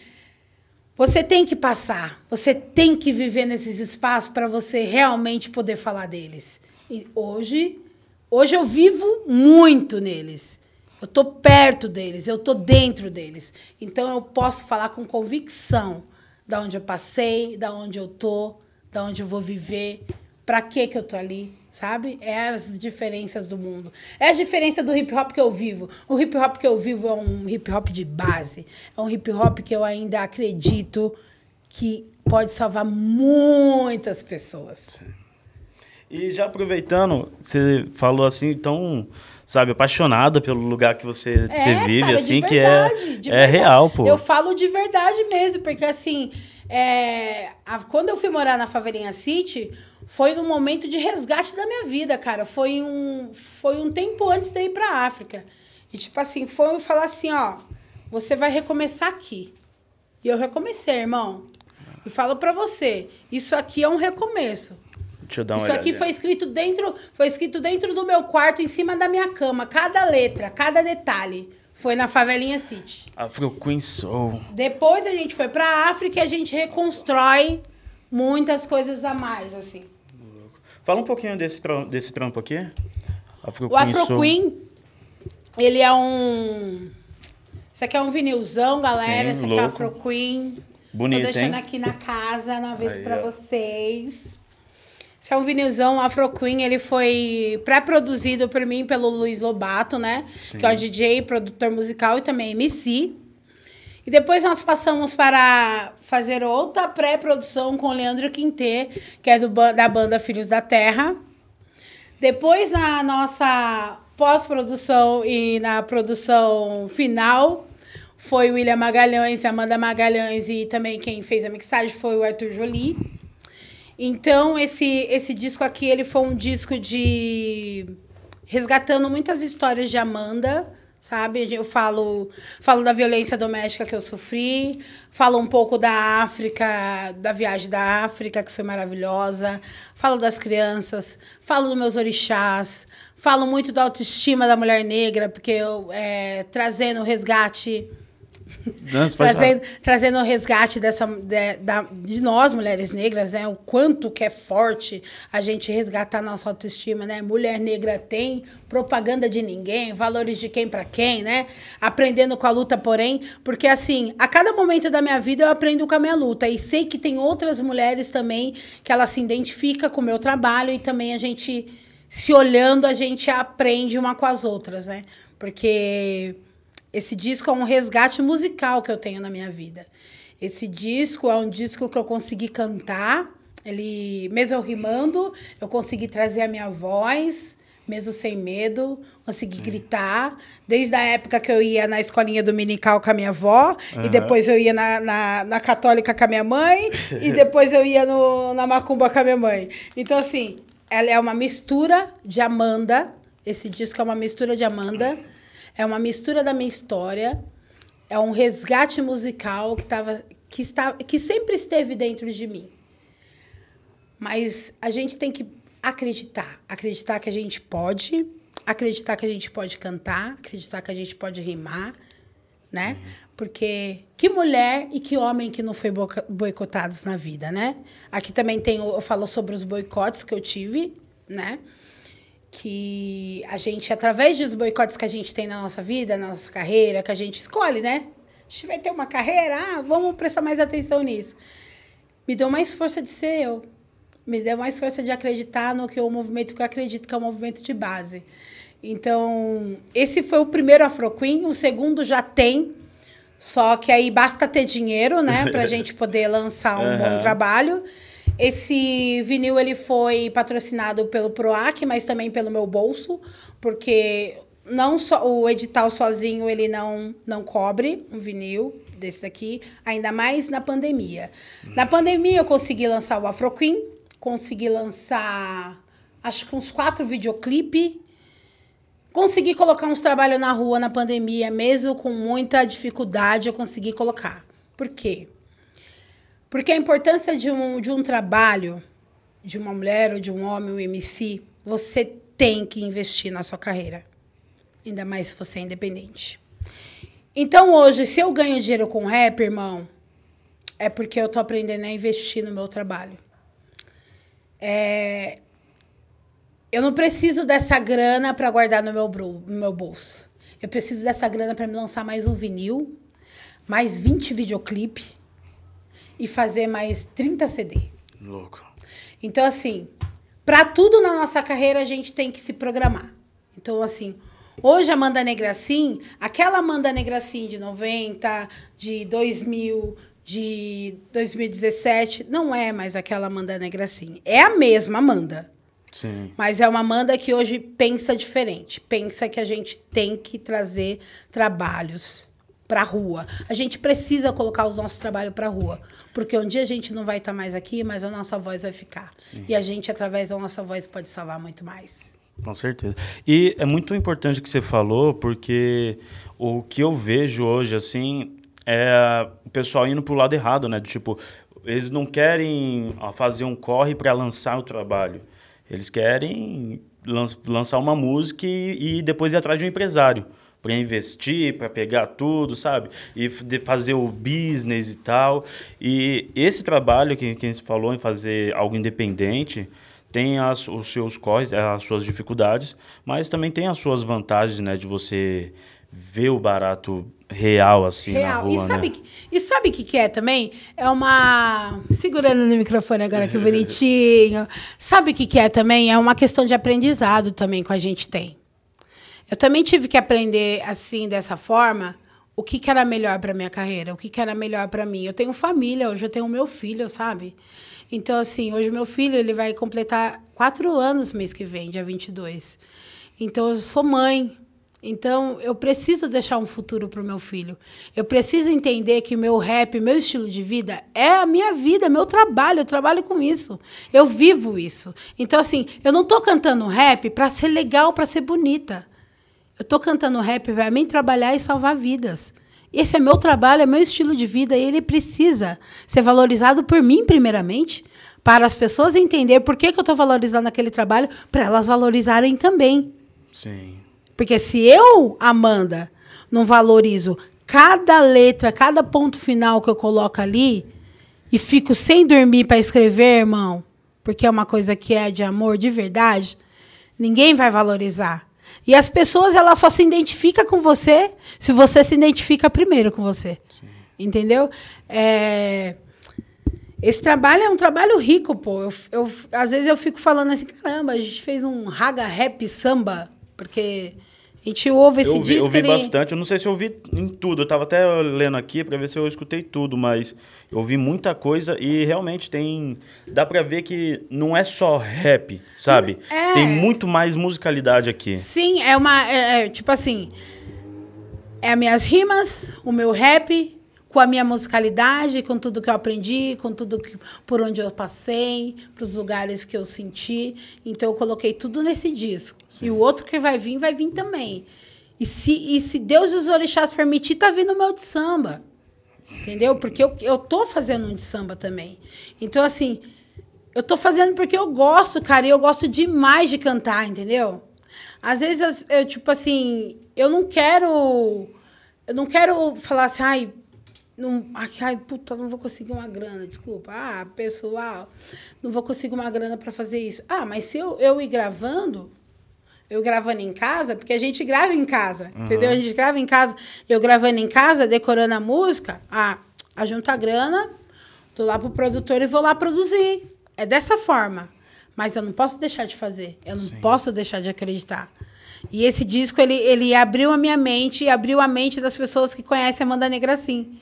você tem que passar, você tem que viver nesses espaços para você realmente poder falar deles. E hoje, hoje eu vivo muito neles. Eu tô perto deles, eu tô dentro deles. Então eu posso falar com convicção da onde eu passei, da onde eu tô, da onde eu vou viver, para que que eu tô ali, sabe? É as diferenças do mundo. É a diferença do hip hop que eu vivo. O hip hop que eu vivo é um hip hop de base. É um hip hop que eu ainda acredito que pode salvar muitas pessoas. E já aproveitando, você falou assim, tão, sabe, apaixonada pelo lugar que você, É, você vive, cara, assim, que verdade, é, de é verdade. real, pô. Eu falo de verdade mesmo, porque assim, é, a- quando eu fui morar na Favelinha City, foi num momento de resgate da minha vida, cara. Foi um, foi um tempo antes de ir pra África. E tipo assim, foi eu falar assim, ó, você vai recomeçar aqui. E eu recomecei, irmão. E falo pra você, isso aqui é um recomeço. Deixa eu dar uma Isso aqui foi escrito dentro, foi escrito dentro do meu quarto, em cima da minha cama. Cada letra, cada detalhe foi na Favelinha City. Afro Queen Soul. Depois a gente foi pra África e a gente reconstrói muitas coisas a mais, assim. Fala um pouquinho desse, desse trampo aqui. Afro O Afro Soul. Queen, ele é um. Isso aqui é um vinilzão, galera. Sim, Esse aqui é o. Afro Queen. Bonito, Tô deixando hein? aqui na casa, na vez ó. vocês. Esse é um vinilzão Afro Queen. Ele foi pré-produzido por mim pelo Luiz Lobato, né? Que é o DJ, produtor musical e também MC. E depois nós passamos para fazer outra pré-produção com Leandro Quintê, que é do, da banda Filhos da Terra. Depois, na nossa pós-produção e na produção final, foi o William Magalhães, Amanda Magalhães e também quem fez a mixagem foi o Arthur Jolie. Então, esse, esse disco aqui, ele foi um disco de... Resgatando muitas histórias de Amanda, sabe? Eu falo, falo da violência doméstica que eu sofri, falo um pouco da África, da viagem da África, que foi maravilhosa, falo das crianças, falo dos meus orixás, falo muito da autoestima da mulher negra, porque eu, é, trazendo o resgate Não, trazendo, trazendo o resgate dessa, de, da- de nós, mulheres negras, né? O quanto que é forte a gente resgatar nossa autoestima, né? Mulher negra tem propaganda de ninguém, valores de quem para quem, né? Aprendendo com a luta, porém, porque assim, a cada momento da minha vida eu aprendo com a minha luta e sei que tem outras mulheres também que ela se identifica com o meu trabalho e também a gente se olhando, a gente aprende uma com as outras, né? Porque esse disco é um resgate musical que eu tenho na minha vida. Esse disco é um disco que eu consegui cantar, ele, mesmo eu rimando, eu consegui trazer a minha voz, mesmo sem medo, consegui gritar. Desde a época que eu ia na escolinha dominical com a minha avó, e depois eu ia na, na, na católica com a minha mãe, e [LAUGHS] depois eu ia no, na macumba com a minha mãe. Então, assim, ela é uma mistura de Amanda. Esse disco é uma mistura de Amanda. É uma mistura da minha história. É um resgate musical que, tava, que, está, que sempre esteve dentro de mim. Mas a gente tem que acreditar. Acreditar que a gente pode. Acreditar que a gente pode cantar. Acreditar que a gente pode rimar. Né? Porque que mulher e que homem que não foi boicotados na vida, né? Aqui também tem, eu falo sobre os boicotes que eu tive, né? Que a gente, através dos boicotes que a gente tem na nossa vida, na nossa carreira, que a gente escolhe, né? A gente vai ter uma carreira, ah, vamos prestar mais atenção nisso. Me deu mais força de ser eu. Me deu mais força de acreditar no que o movimento que eu acredito que é um movimento de base. Então, esse foi o primeiro Afro Queen, o segundo já tem, só que aí basta ter dinheiro, né, pra [LAUGHS] gente poder lançar um bom Aham. trabalho. Esse vinil ele foi patrocinado pelo Proac, mas também pelo meu bolso, porque não só o edital sozinho ele não não cobre um vinil desse daqui, ainda mais na pandemia. Na pandemia eu consegui lançar o Afro Queen, consegui lançar acho que uns quatro videoclipes Consegui colocar uns trabalhos na rua na pandemia, mesmo com muita dificuldade, eu consegui colocar. Por quê? Porque a importância de um, de um trabalho, de uma mulher ou de um homem, um MC, você tem que investir na sua carreira. Ainda mais se você é independente. Então, hoje, se eu ganho dinheiro com rap, irmão, é porque eu tô aprendendo a investir no meu trabalho. É, eu não preciso dessa grana para guardar no meu, no meu bolso. Eu preciso dessa grana para me lançar mais um vinil, mais 20 videoclipe e fazer mais 30 CD. Louco. Então, assim, para tudo na nossa carreira a gente tem que se programar. Então, assim, hoje a Amanda Negracim, aquela Amanda Negracim de 90, de 2000, de 2017 não é mais aquela Amanda Negracin. É a mesma Amanda. Sim. Mas é uma Amanda que hoje pensa diferente. Pensa que a gente tem que trazer trabalhos para a rua. A gente precisa colocar os nossos trabalhos para a rua. Porque um dia a gente não vai estar mais aqui, mas a nossa voz vai ficar. Sim. E a gente, através da nossa voz, pode salvar muito mais. Com certeza. E é muito importante o que você falou, porque o que eu vejo hoje, assim, é o pessoal indo pro lado errado, né? Tipo, eles não querem fazer um corre para lançar o trabalho. Eles querem lan lançar uma música e, e depois ir atrás de um empresário para investir, para pegar tudo, sabe? E de fazer o business e tal. E esse trabalho que, que a gente falou em fazer algo independente tem as, os seus corres, as suas dificuldades, mas também tem as suas vantagens, né? De você ver o barato real, assim, Real. na rua, e sabe né? e sabe o que, que é também? É uma. Segurando no microfone agora que [LAUGHS] bonitinho. Sabe o que, que é também? É uma questão de aprendizado também que a gente tem. Eu também tive que aprender assim, dessa forma, o que, que era melhor para minha carreira, o que, que era melhor para mim. Eu tenho família, hoje eu tenho meu filho, sabe? Então, assim, hoje meu filho ele vai completar quatro anos mês que vem, dia 22. Então, eu sou mãe. Então, eu preciso deixar um futuro para o meu filho. Eu preciso entender que meu rap, meu estilo de vida é a minha vida, meu trabalho. Eu trabalho com isso. Eu vivo isso. Então, assim, eu não estou cantando rap para ser legal, para ser bonita. Eu estou cantando rap para mim trabalhar e salvar vidas. Esse é meu trabalho, é meu estilo de vida e ele precisa ser valorizado por mim, primeiramente, para as pessoas entenderem por que, que eu estou valorizando aquele trabalho, para elas valorizarem também. Sim. Porque se eu, Amanda, não valorizo cada letra, cada ponto final que eu coloco ali e fico sem dormir para escrever, irmão, porque é uma coisa que é de amor de verdade, ninguém vai valorizar. E as pessoas, elas só se identificam com você se você se identifica primeiro com você. Entendeu? É... Esse trabalho é um trabalho rico, pô. Eu, eu, às vezes eu fico falando assim, caramba, a gente fez um raga rap samba, porque a gente ouve esse eu ouvi, disco. eu ouvi ele- bastante, eu não sei se eu ouvi em tudo, eu tava até lendo aqui para ver se eu escutei tudo, mas eu ouvi muita coisa e realmente tem. Dá pra ver que não é só rap, sabe? É. Tem muito mais musicalidade aqui. Sim, é uma. é, é, tipo assim. É as minhas rimas, o meu rap, com a minha musicalidade, com tudo que eu aprendi, com tudo que, por onde eu passei, para os lugares que eu senti. Então eu coloquei tudo nesse disco. E o outro que vai vir, vai vir também. E se, e se Deus e os orixás permitir, tá vindo o meu de samba. Entendeu? Porque eu, eu tô fazendo um de samba também. Então, assim, eu tô fazendo porque eu gosto, cara, e eu gosto demais de cantar, entendeu? Às vezes, eu, tipo assim, eu não quero. Eu não quero falar assim, ai, não, ai, puta, não vou conseguir uma grana, desculpa. Ah, pessoal, não vou conseguir uma grana para fazer isso. Ah, mas se eu, eu ir gravando, eu gravando em casa, porque a gente grava em casa, entendeu? A gente grava em casa. Eu gravando em casa, decorando a música, ah, ajunto a grana, dou lá pro produtor e vou lá produzir. É dessa forma. Mas eu não posso deixar de fazer. Eu não posso deixar de acreditar. E esse disco, ele, ele abriu a minha mente e abriu a mente das pessoas que conhecem a Amanda Negra assim.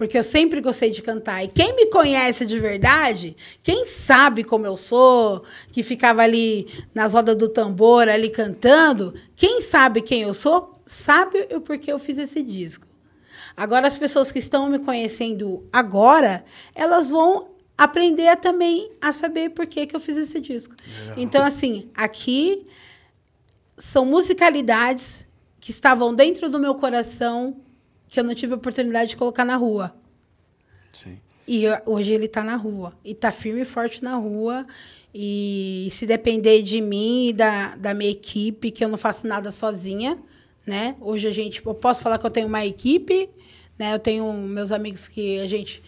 Porque eu sempre gostei de cantar. E quem me conhece de verdade, quem sabe como eu sou, que ficava ali nas rodas do tambor, ali cantando, quem sabe quem eu sou, sabe o porquê eu fiz esse disco. Agora, as pessoas que estão me conhecendo agora, elas vão aprender a também a saber por que, que eu fiz esse disco. Então, assim, aqui são musicalidades que estavam dentro do meu coração que eu não tive a oportunidade de colocar na rua. Sim. E hoje ele está na rua. E está firme e forte na rua. E se depender de mim e da, da minha equipe, que eu não faço nada sozinha, né? Hoje a gente... Eu posso falar que eu tenho uma equipe, né? Eu tenho meus amigos que a gente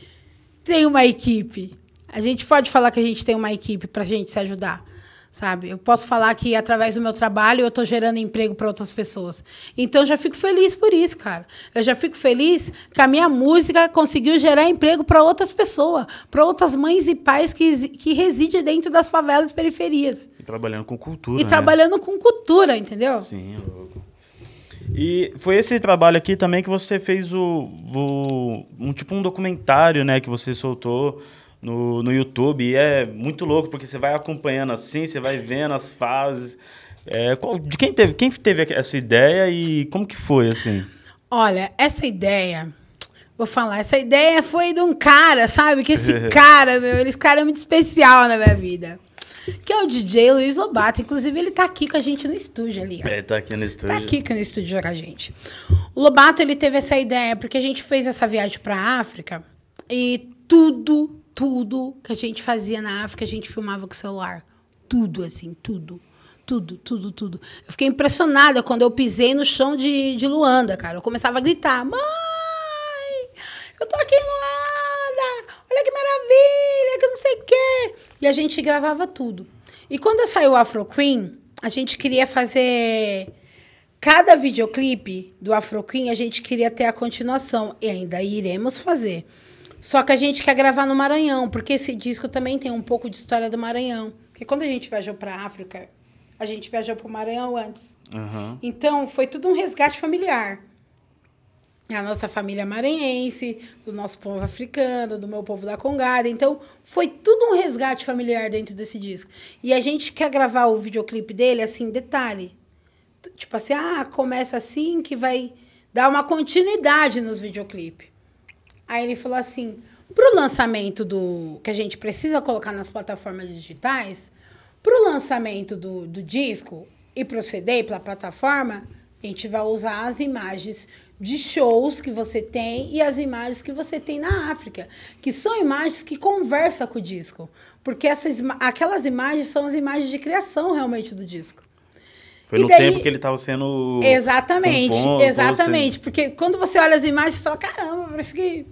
tem uma equipe. A gente pode falar que a gente tem uma equipe para a gente se ajudar, sabe? Eu posso falar que através do meu trabalho eu estou gerando emprego para outras pessoas. Então eu já fico feliz por isso, cara. Eu já fico feliz que a minha música conseguiu gerar emprego para outras pessoas, para outras mães e pais que, que residem dentro das favelas e periferias. E trabalhando com cultura. E né? trabalhando com cultura, entendeu? Sim, louco. E foi esse trabalho aqui também que você fez o, o um tipo um documentário, né, que você soltou no, no YouTube. E é muito louco porque você vai acompanhando assim, você vai vendo as fases. É, qual, de quem teve, quem teve essa ideia e como que foi assim? Olha, essa ideia, vou falar, essa ideia foi de um cara, sabe? Que esse [LAUGHS] cara, meu, esse cara é muito especial na minha vida. Que é o DJ Luiz Lobato. Inclusive, ele tá aqui com a gente no estúdio ali. Ó. É, tá aqui no estúdio. Tá aqui no estúdio com a gente. O Lobato, ele teve essa ideia porque a gente fez essa viagem pra África e tudo, tudo que a gente fazia na África, a gente filmava com o celular. Tudo, assim, tudo. Tudo, tudo, tudo. Eu fiquei impressionada quando eu pisei no chão de, de Luanda, cara. Eu começava a gritar: Mãe, eu tô aqui em Luanda! Olha que maravilha, que não sei o quê. E a gente gravava tudo. E quando saiu o Afro Queen, a gente queria fazer. Cada videoclipe do Afro Queen, a gente queria ter a continuação. E ainda iremos fazer. Só que a gente quer gravar no Maranhão, porque esse disco também tem um pouco de história do Maranhão. Porque quando a gente viajou para a África, a gente viajou para o Maranhão antes. Uhum. Então, foi tudo um resgate familiar. A nossa família maranhense, do nosso povo africano, do meu povo da Congada. Então, foi tudo um resgate familiar dentro desse disco. E a gente quer gravar o videoclipe dele, assim, detalhe. Tipo assim, ah, começa assim que vai dar uma continuidade nos videoclipes. Aí ele falou assim, para o lançamento do... que a gente precisa colocar nas plataformas digitais, para o lançamento do, do disco e para o CD e para a plataforma, a gente vai usar as imagens de shows que você tem e as imagens que você tem na África, que são imagens que conversam com o disco, porque essas, aquelas imagens são as imagens de criação realmente do disco. Foi e no daí, tempo que ele estava sendo. Exatamente, composto, exatamente. Porque quando você olha as imagens, você fala: caramba, parece que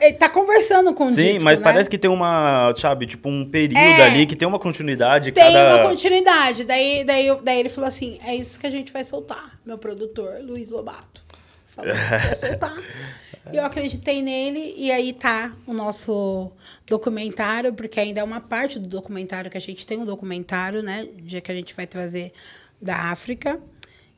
ele tá conversando com o Sim, disco, mas né? parece que tem uma, sabe, tipo um período é, ali que tem uma continuidade. Tem cada... uma continuidade. Daí, daí, daí ele falou assim: é isso que a gente vai soltar. Meu produtor, Luiz Lobato. Falou, vai soltar. [LAUGHS] E eu acreditei nele, e aí tá o nosso documentário, porque ainda é uma parte do documentário que a gente tem um documentário, né? Dia que a gente vai trazer da África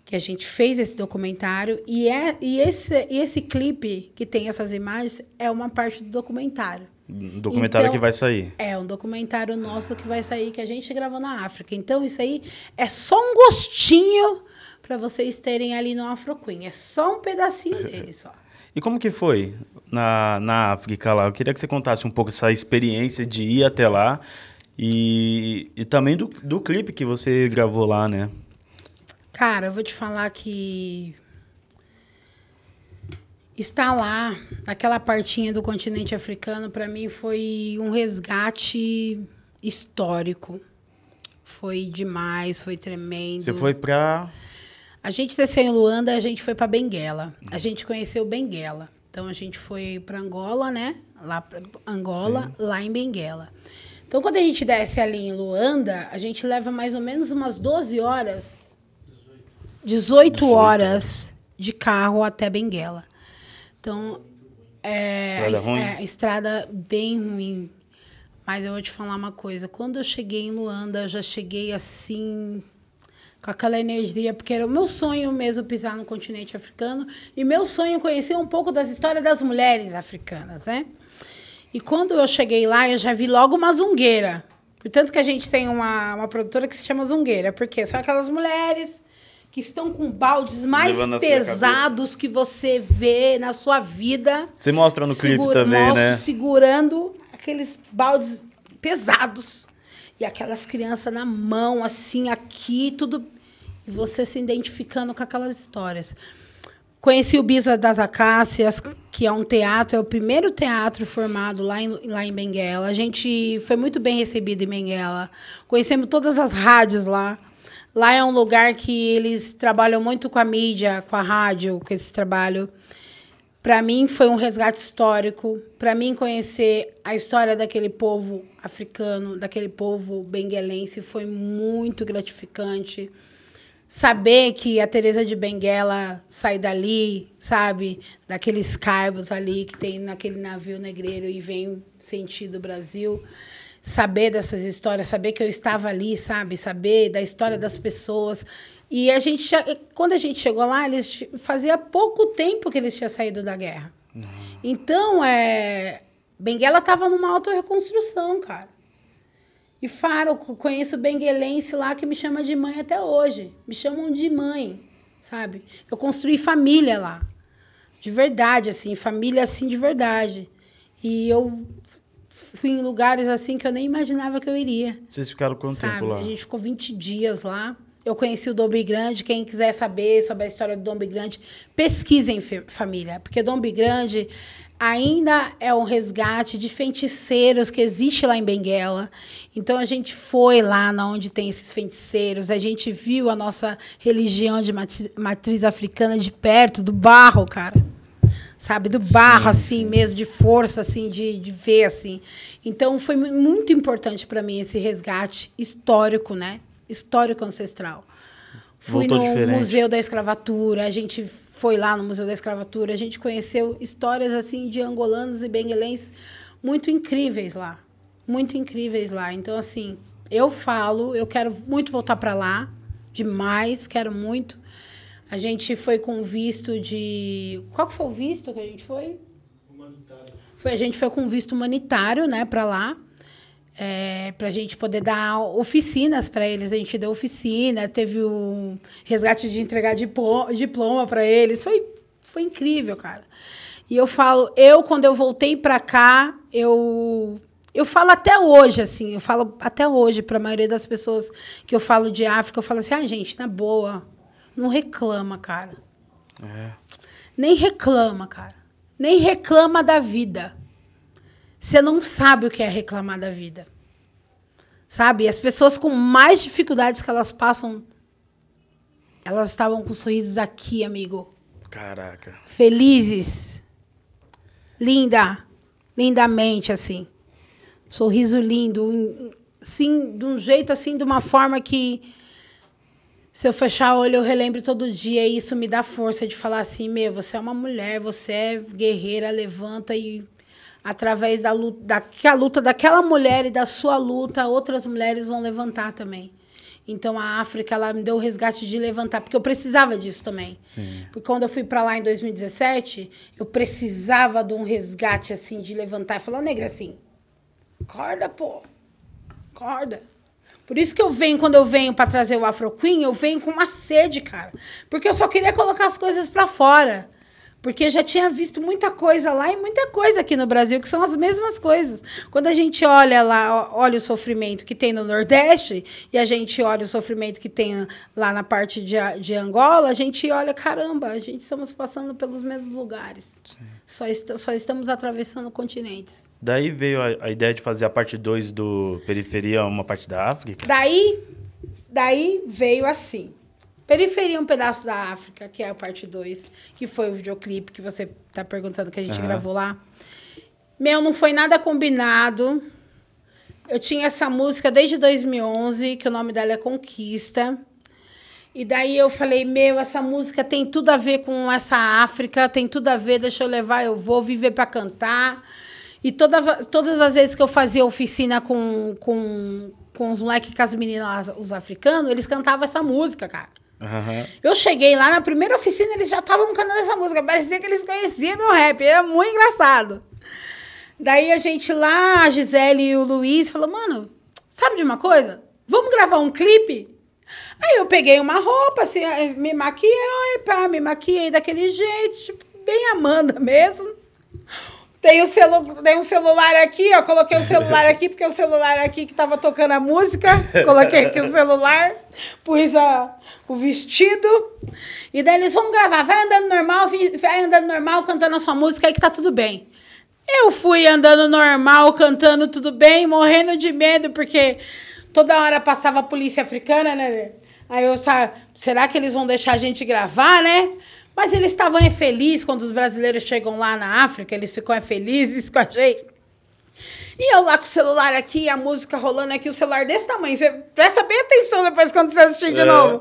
que a gente fez esse documentário e é e esse e esse clipe que tem essas imagens é uma parte do documentário. Um documentário então, que vai sair. É um documentário nosso que vai sair que a gente gravou na África. Então isso aí é só um gostinho para vocês terem ali no Afro Queen. É só um pedacinho [LAUGHS] dele só. E como que foi na, na África lá? Eu queria que você contasse um pouco essa experiência de ir até lá e, e também do, do clipe que você gravou lá, né? Cara, eu vou te falar que estar lá, naquela partinha do continente africano, para mim foi um resgate histórico. Foi demais, foi tremendo. Você foi para A gente desceu em Luanda, a gente foi para Benguela. A gente conheceu Benguela. Então a gente foi para Angola, né? Lá para Angola, Sim. lá em Benguela. Então quando a gente desce ali em Luanda, a gente leva mais ou menos umas 12 horas 18 horas de carro até Benguela. Então, é, estrada, é, estrada bem ruim. Mas eu vou te falar uma coisa. Quando eu cheguei em Luanda, eu já cheguei assim, com aquela energia, porque era o meu sonho mesmo pisar no continente africano. E meu sonho conhecer um pouco das histórias das mulheres africanas, né? E quando eu cheguei lá, eu já vi logo uma zungueira. Portanto que a gente tem uma, uma produtora que se chama Zungueira, porque são aquelas mulheres que estão com baldes mais pesados que você vê na sua vida. Você mostra no clipe também, mostro né? segurando aqueles baldes pesados. E aquelas crianças na mão, assim, aqui, tudo. E você se identificando com aquelas histórias. Conheci o Bisa das Acácias, que é um teatro, é o primeiro teatro formado lá em, lá em Benguela. A gente foi muito bem recebido em Benguela. Conhecemos todas as rádios lá. Lá é um lugar que eles trabalham muito com a mídia, com a rádio, com esse trabalho. Para mim foi um resgate histórico. Para mim conhecer a história daquele povo africano, daquele povo benguelense foi muito gratificante. Saber que a Teresa de Benguela sai dali, sabe, daqueles caibos ali que tem naquele navio negreiro e vem sentido Brasil saber dessas histórias, saber que eu estava ali, sabe? Saber da história das pessoas. E a gente, quando a gente chegou lá, eles fazia pouco tempo que eles tinham saído da guerra. Então, é, Benguela estava numa auto-reconstrução, cara. E Faro, conheço benguelense lá que me chama de mãe até hoje. Me chamam de mãe, sabe? Eu construí família lá. De verdade, assim, família assim de verdade. E eu fui em lugares assim que eu nem imaginava que eu iria. Vocês ficaram quanto sabe? tempo lá? A gente ficou 20 dias lá. Eu conheci o Dom Grande. Quem quiser saber sobre a história do Dom Grande, pesquisem família, porque Dom Grande ainda é um resgate de feiticeiros que existe lá em Benguela. Então a gente foi lá na onde tem esses feiticeiros, a gente viu a nossa religião de matriz africana de perto, do barro, cara. Sabe, do barro sim, assim sim. mesmo, de força assim, de, de ver assim. Então foi muito importante para mim esse resgate histórico, né? Histórico ancestral. Fui Voltou no diferente. Museu da Escravatura, a gente foi lá no Museu da Escravatura, a gente conheceu histórias assim de angolanos e benguelenses muito incríveis lá, muito incríveis lá. Então assim, eu falo, eu quero muito voltar para lá, demais, quero muito. A gente foi com visto de qual foi o visto que a gente foi? Humanitário. Foi, a gente foi com visto humanitário, né, para lá é, para a gente poder dar oficinas para eles. A gente deu oficina, teve um resgate de entregar diploma para eles. Foi, foi incrível, cara. E eu falo, eu, quando eu voltei para cá, eu. Eu falo até hoje, assim, eu falo até hoje para a maioria das pessoas que eu falo de África, eu falo assim, ah, gente, na boa, não reclama, cara. É. Nem reclama, cara. Nem reclama da vida. Você não sabe o que é reclamar da vida. Sabe? As pessoas com mais dificuldades que elas passam, elas estavam com sorrisos aqui, amigo. Caraca. Felizes. Linda. Lindamente, assim. Sorriso lindo. Sim, de um jeito assim, de uma forma que. Se eu fechar o olho, eu relembro todo dia. E isso me dá força de falar assim: meu, você é uma mulher, você é guerreira, levanta e através da luta, da, luta daquela mulher e da sua luta, outras mulheres vão levantar também. Então a África ela me deu o resgate de levantar, porque eu precisava disso também. Sim. Porque quando eu fui para lá em 2017, eu precisava de um resgate assim de levantar e falar, negra assim, acorda, pô. Acorda. Por isso que eu venho, quando eu venho para trazer o Afro Queen, eu venho com uma sede, cara. Porque eu só queria colocar as coisas para fora. Porque já tinha visto muita coisa lá e muita coisa aqui no Brasil, que são as mesmas coisas. Quando a gente olha lá, olha o sofrimento que tem no Nordeste, e a gente olha o sofrimento que tem lá na parte de, de Angola, a gente olha, caramba, a gente estamos passando pelos mesmos lugares. Só, est só estamos atravessando continentes. Daí veio a, a ideia de fazer a parte 2 do Periferia, uma parte da África? Daí, daí veio assim. Periferia, um pedaço da África, que é a parte 2, que foi o videoclipe que você tá perguntando que a gente uhum. gravou lá. Meu, não foi nada combinado. Eu tinha essa música desde 2011, que o nome dela é Conquista. E daí eu falei, meu, essa música tem tudo a ver com essa África, tem tudo a ver, deixa eu levar, eu vou viver para cantar. E toda, todas as vezes que eu fazia oficina com, com, com os moleques, com as meninas, os africanos, eles cantavam essa música, cara. Uhum. Eu cheguei lá na primeira oficina, eles já estavam cantando essa música. Parecia que eles conheciam meu rap. É muito engraçado. Daí a gente lá, a Gisele e o Luiz, falou: mano, sabe de uma coisa? Vamos gravar um clipe? Aí eu peguei uma roupa, assim, me maquiei, pá, me maquiei daquele jeito, tipo, bem Amanda [LAUGHS] mesmo. Tem, o celu tem um celular aqui, ó. Coloquei o celular [LAUGHS] aqui, porque é o celular aqui que tava tocando a música. [LAUGHS] Coloquei aqui o celular, pus a, o vestido. E daí eles vão gravar. Vai andando normal, vai andando normal, cantando a sua música aí que tá tudo bem. Eu fui andando normal, cantando tudo bem, morrendo de medo, porque toda hora passava a polícia africana, né? Aí eu, sabe, será que eles vão deixar a gente gravar, né? Mas eles estavam felizes quando os brasileiros chegam lá na África, eles ficam felizes com a gente. E eu lá com o celular aqui, a música rolando aqui, o celular desse tamanho. Você presta bem atenção depois quando você assistir de é. novo.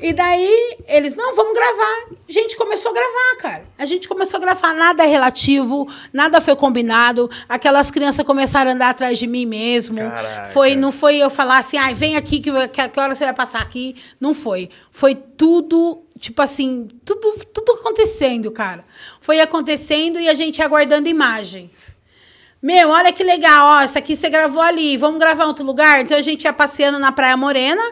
E daí eles, não, vamos gravar. A gente começou a gravar, cara. A gente começou a gravar, nada é relativo, nada foi combinado. Aquelas crianças começaram a andar atrás de mim mesmo. Caraca. Foi, não foi eu falar assim, ai, vem aqui, que, que, que hora você vai passar aqui. Não foi. Foi tudo tipo assim, tudo, tudo acontecendo, cara. Foi acontecendo e a gente aguardando imagens. Meu, olha que legal, ó, isso aqui você gravou ali, vamos gravar em outro lugar? Então a gente ia passeando na Praia Morena,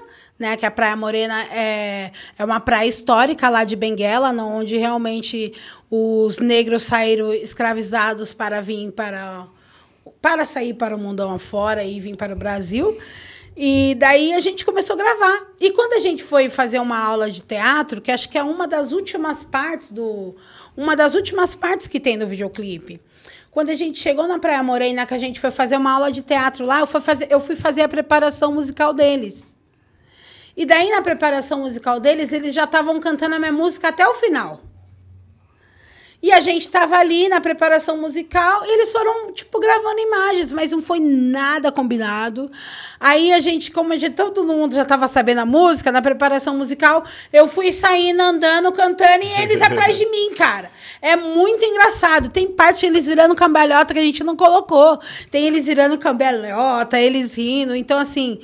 né, que a Praia Morena é, é uma praia histórica lá de Benguela, não, onde realmente os negros saíram escravizados para vir para para sair para o mundão afora e vir para o Brasil. E daí a gente começou a gravar. E quando a gente foi fazer uma aula de teatro, que acho que é uma das últimas partes do uma das últimas partes que tem no videoclipe. Quando a gente chegou na Praia Morena, que a gente foi fazer uma aula de teatro lá, eu fui fazer, eu fui fazer a preparação musical deles. E daí, na preparação musical deles, eles já estavam cantando a minha música até o final. E a gente estava ali na preparação musical e eles foram, tipo, gravando imagens, mas não foi nada combinado. Aí a gente, como a gente, todo mundo já estava sabendo a música, na preparação musical, eu fui saindo, andando, cantando e eles atrás de mim, cara. É muito engraçado. Tem parte eles virando cambalhota que a gente não colocou. Tem eles virando cambalhota, eles rindo. Então, assim,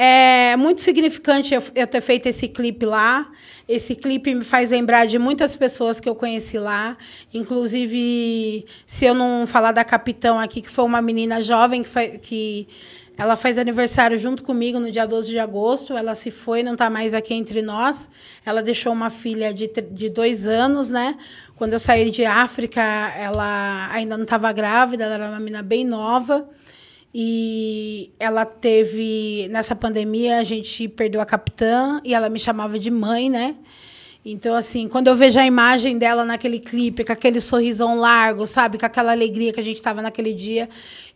é muito significante eu, eu ter feito esse clipe lá. Esse clipe me faz lembrar de muitas pessoas que eu conheci lá. Inclusive, se eu não falar da Capitão aqui, que foi uma menina jovem que, foi, que ela faz aniversário junto comigo no dia 12 de agosto. Ela se foi, não está mais aqui entre nós. Ela deixou uma filha de, de dois anos, né? Quando eu saí de África, ela ainda não estava grávida, ela era uma menina bem nova. E ela teve, nessa pandemia, a gente perdeu a capitã e ela me chamava de mãe, né? Então, assim, quando eu vejo a imagem dela naquele clipe, com aquele sorrisão largo, sabe? Com aquela alegria que a gente estava naquele dia,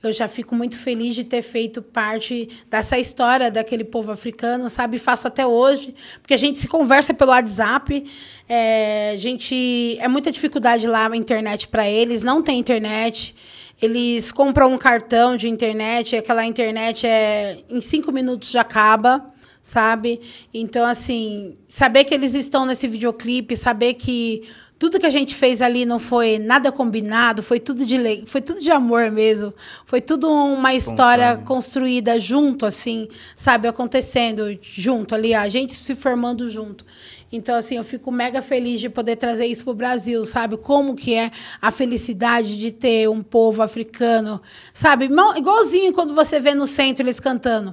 eu já fico muito feliz de ter feito parte dessa história daquele povo africano, sabe? Faço até hoje, porque a gente se conversa pelo WhatsApp, é, gente. É muita dificuldade lá a internet para eles, não tem internet. Eles compram um cartão de internet, aquela internet é em cinco minutos já acaba, sabe? Então, assim, saber que eles estão nesse videoclipe, saber que tudo que a gente fez ali não foi nada combinado, foi tudo de foi tudo de amor mesmo. Foi tudo uma história construída junto, assim, sabe, acontecendo junto ali, a gente se formando junto. Então, assim, eu fico mega feliz de poder trazer isso para o Brasil, sabe? Como que é a felicidade de ter um povo africano, sabe? Igualzinho quando você vê no centro eles cantando.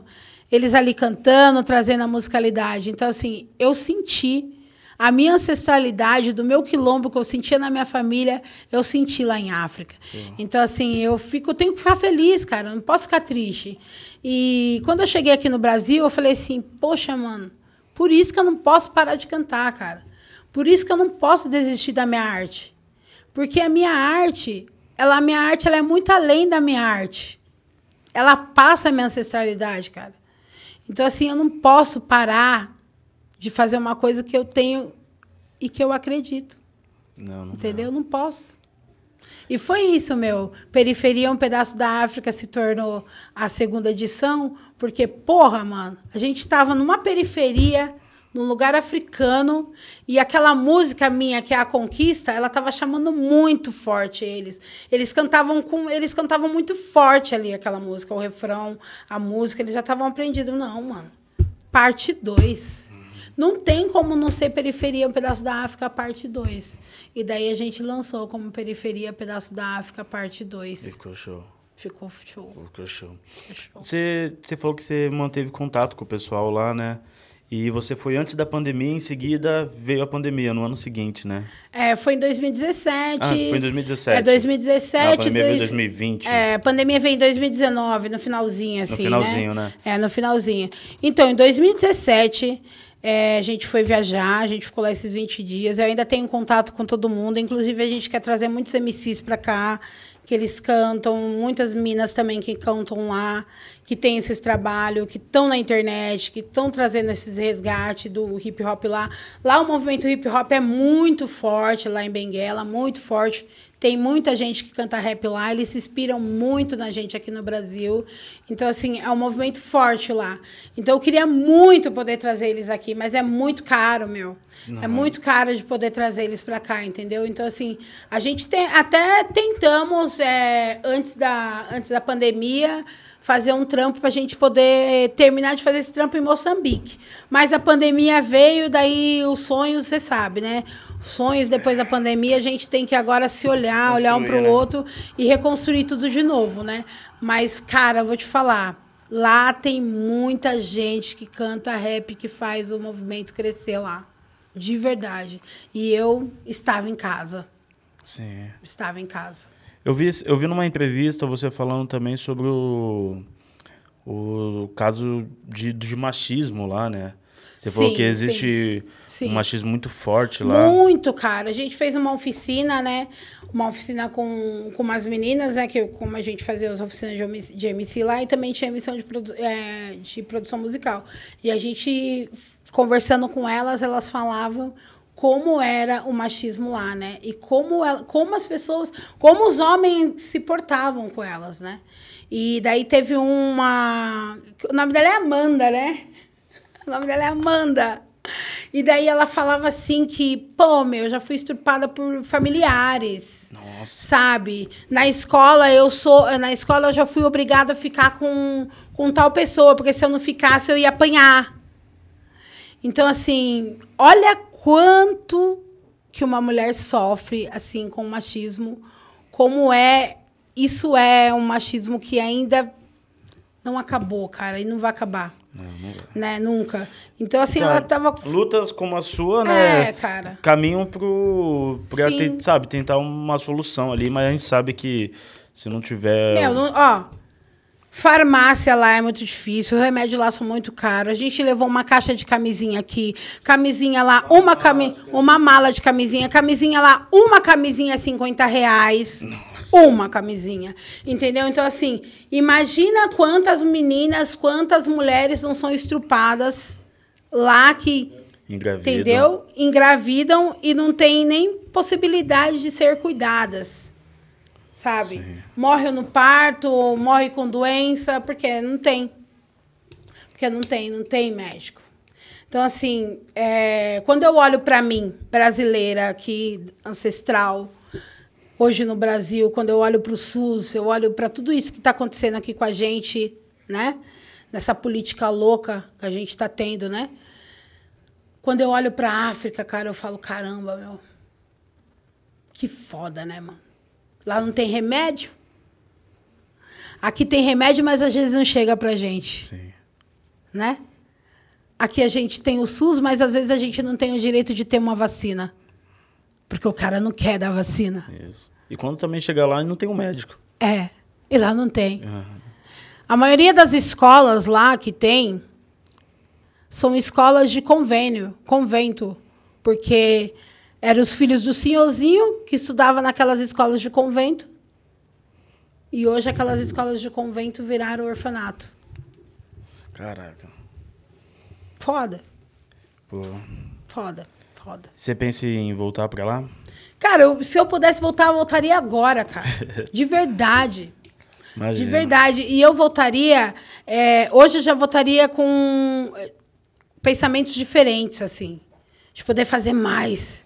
Eles ali cantando, trazendo a musicalidade. Então, assim, eu senti a minha ancestralidade, do meu quilombo que eu sentia na minha família, eu senti lá em África. Então, assim, eu fico, eu tenho que ficar feliz, cara, não posso ficar triste. E quando eu cheguei aqui no Brasil, eu falei assim, poxa, mano, por isso que eu não posso parar de cantar, cara. Por isso que eu não posso desistir da minha arte. Porque a minha arte, ela, a minha arte ela é muito além da minha arte. Ela passa a minha ancestralidade, cara. Então, assim, eu não posso parar de fazer uma coisa que eu tenho e que eu acredito. Não, não Entendeu? Eu não posso. E foi isso, meu. Periferia, um pedaço da África se tornou a segunda edição, porque, porra, mano, a gente estava numa periferia, num lugar africano, e aquela música minha, que é a Conquista, ela estava chamando muito forte eles. Eles cantavam com, eles cantavam muito forte ali aquela música, o refrão, a música, eles já estavam aprendidos. Não, mano. Parte 2. Não tem como não ser periferia, um pedaço da África, parte 2. E daí a gente lançou como periferia, pedaço da África, parte 2. Ficou show. Ficou show. Ficou show. Você, você falou que você manteve contato com o pessoal lá, né? E você foi antes da pandemia, em seguida veio a pandemia, no ano seguinte, né? É, foi em 2017. Ah, foi em 2017. É, 2017. Ah, a pandemia dois, veio em 2020. É, a pandemia veio em 2019, no finalzinho, assim, No finalzinho, né? né? É, no finalzinho. Então, em 2017... É, a gente foi viajar, a gente ficou lá esses 20 dias. Eu ainda tenho contato com todo mundo. Inclusive, a gente quer trazer muitos MCs para cá, que eles cantam. Muitas minas também que cantam lá, que tem esses trabalhos, que estão na internet, que estão trazendo esses resgates do hip hop lá. Lá o movimento hip hop é muito forte, lá em Benguela, muito forte. Tem muita gente que canta rap lá, eles se inspiram muito na gente aqui no Brasil. Então, assim, é um movimento forte lá. Então, eu queria muito poder trazer eles aqui, mas é muito caro, meu. É muito caro de poder trazer eles para cá, entendeu? Então, assim, a gente tem, até tentamos, é, antes, da, antes da pandemia, fazer um trampo para a gente poder terminar de fazer esse trampo em Moçambique. Mas a pandemia veio, daí os sonhos, você sabe, né? Os sonhos depois da pandemia, a gente tem que agora se olhar, olhar um para o né? outro e reconstruir tudo de novo, né? Mas, cara, eu vou te falar. Lá tem muita gente que canta rap, que faz o movimento crescer lá. De verdade. E eu estava em casa. Sim. Estava em casa. Eu vi, eu vi numa entrevista você falando também sobre o, o caso de, de machismo lá, né? Você falou Sim, que existe sim. um machismo muito forte lá. Muito, cara. A gente fez uma oficina, né? Uma oficina com, com umas meninas, né? Que como a gente fazia as oficinas de, omi- de MC lá e também tinha emissão de, produ é, de produção musical. E a gente, conversando com elas, elas falavam como era o machismo lá, né? E como, ela, como as pessoas, como os homens se portavam com elas, né? E daí teve uma. O nome dela é Amanda, né? O nome dela é Amanda. E daí ela falava assim que, pô, meu, eu já fui estuprada por familiares. Nossa. Sabe? Na escola eu sou, na escola eu já fui obrigada a ficar com, com tal pessoa, porque se eu não ficasse eu ia apanhar. Então assim, olha quanto que uma mulher sofre assim com o machismo, como é, isso é um machismo que ainda não acabou, cara, e não vai acabar. Não, não. Né? Nunca. Então, assim, Tá, ela tava. Lutas como a sua, né? É, cara. Caminham pro. Pra, sabe, tentar uma solução ali, mas a gente sabe que se não tiver. Meu, não- ó. Farmácia lá é muito difícil, os remédios lá são muito caros. A gente levou uma caixa de camisinha aqui, camisinha lá, uma, cami uma mala de camisinha, camisinha lá, uma camisinha 50 reais. Uma camisinha. Entendeu? Então, assim, imagina quantas meninas, quantas mulheres não são estrupadas lá que Engravida. entendeu? Engravidam e não tem nem possibilidade de ser cuidadas. Sabe? Sim. Morre no parto, morre com doença, porque não tem. Porque não tem, não tem médico. Então, assim, é, quando eu olho para mim, brasileira aqui, ancestral, hoje no Brasil, quando eu olho para o SUS, eu olho para tudo isso que está acontecendo aqui com a gente, né? Nessa política louca que a gente está tendo, né? Quando eu olho para a África, cara, eu falo, caramba, meu. Que foda, né, mano? Lá não tem remédio. Aqui tem remédio, mas às vezes não chega pra gente, Sim. né? Aqui a gente tem o SUS, mas às vezes a gente não tem o direito de ter uma vacina. Porque o cara não quer dar vacina. Isso. E quando também chegar lá, não tem um médico. É, e lá não tem. A maioria das escolas lá que tem são escolas de convênio, convento, porque eram os filhos do senhorzinho que estudava naquelas escolas de convento. E hoje aquelas escolas de convento viraram orfanato. Caraca. Foda, Pô. foda, foda. Você pensa em voltar pra lá? Cara, eu- se eu pudesse voltar, eu voltaria agora, cara. [LAUGHS] De verdade. De Imagina. verdade. E eu votaria. é, hoje eu já votaria com é, pensamentos diferentes, assim. De poder fazer mais.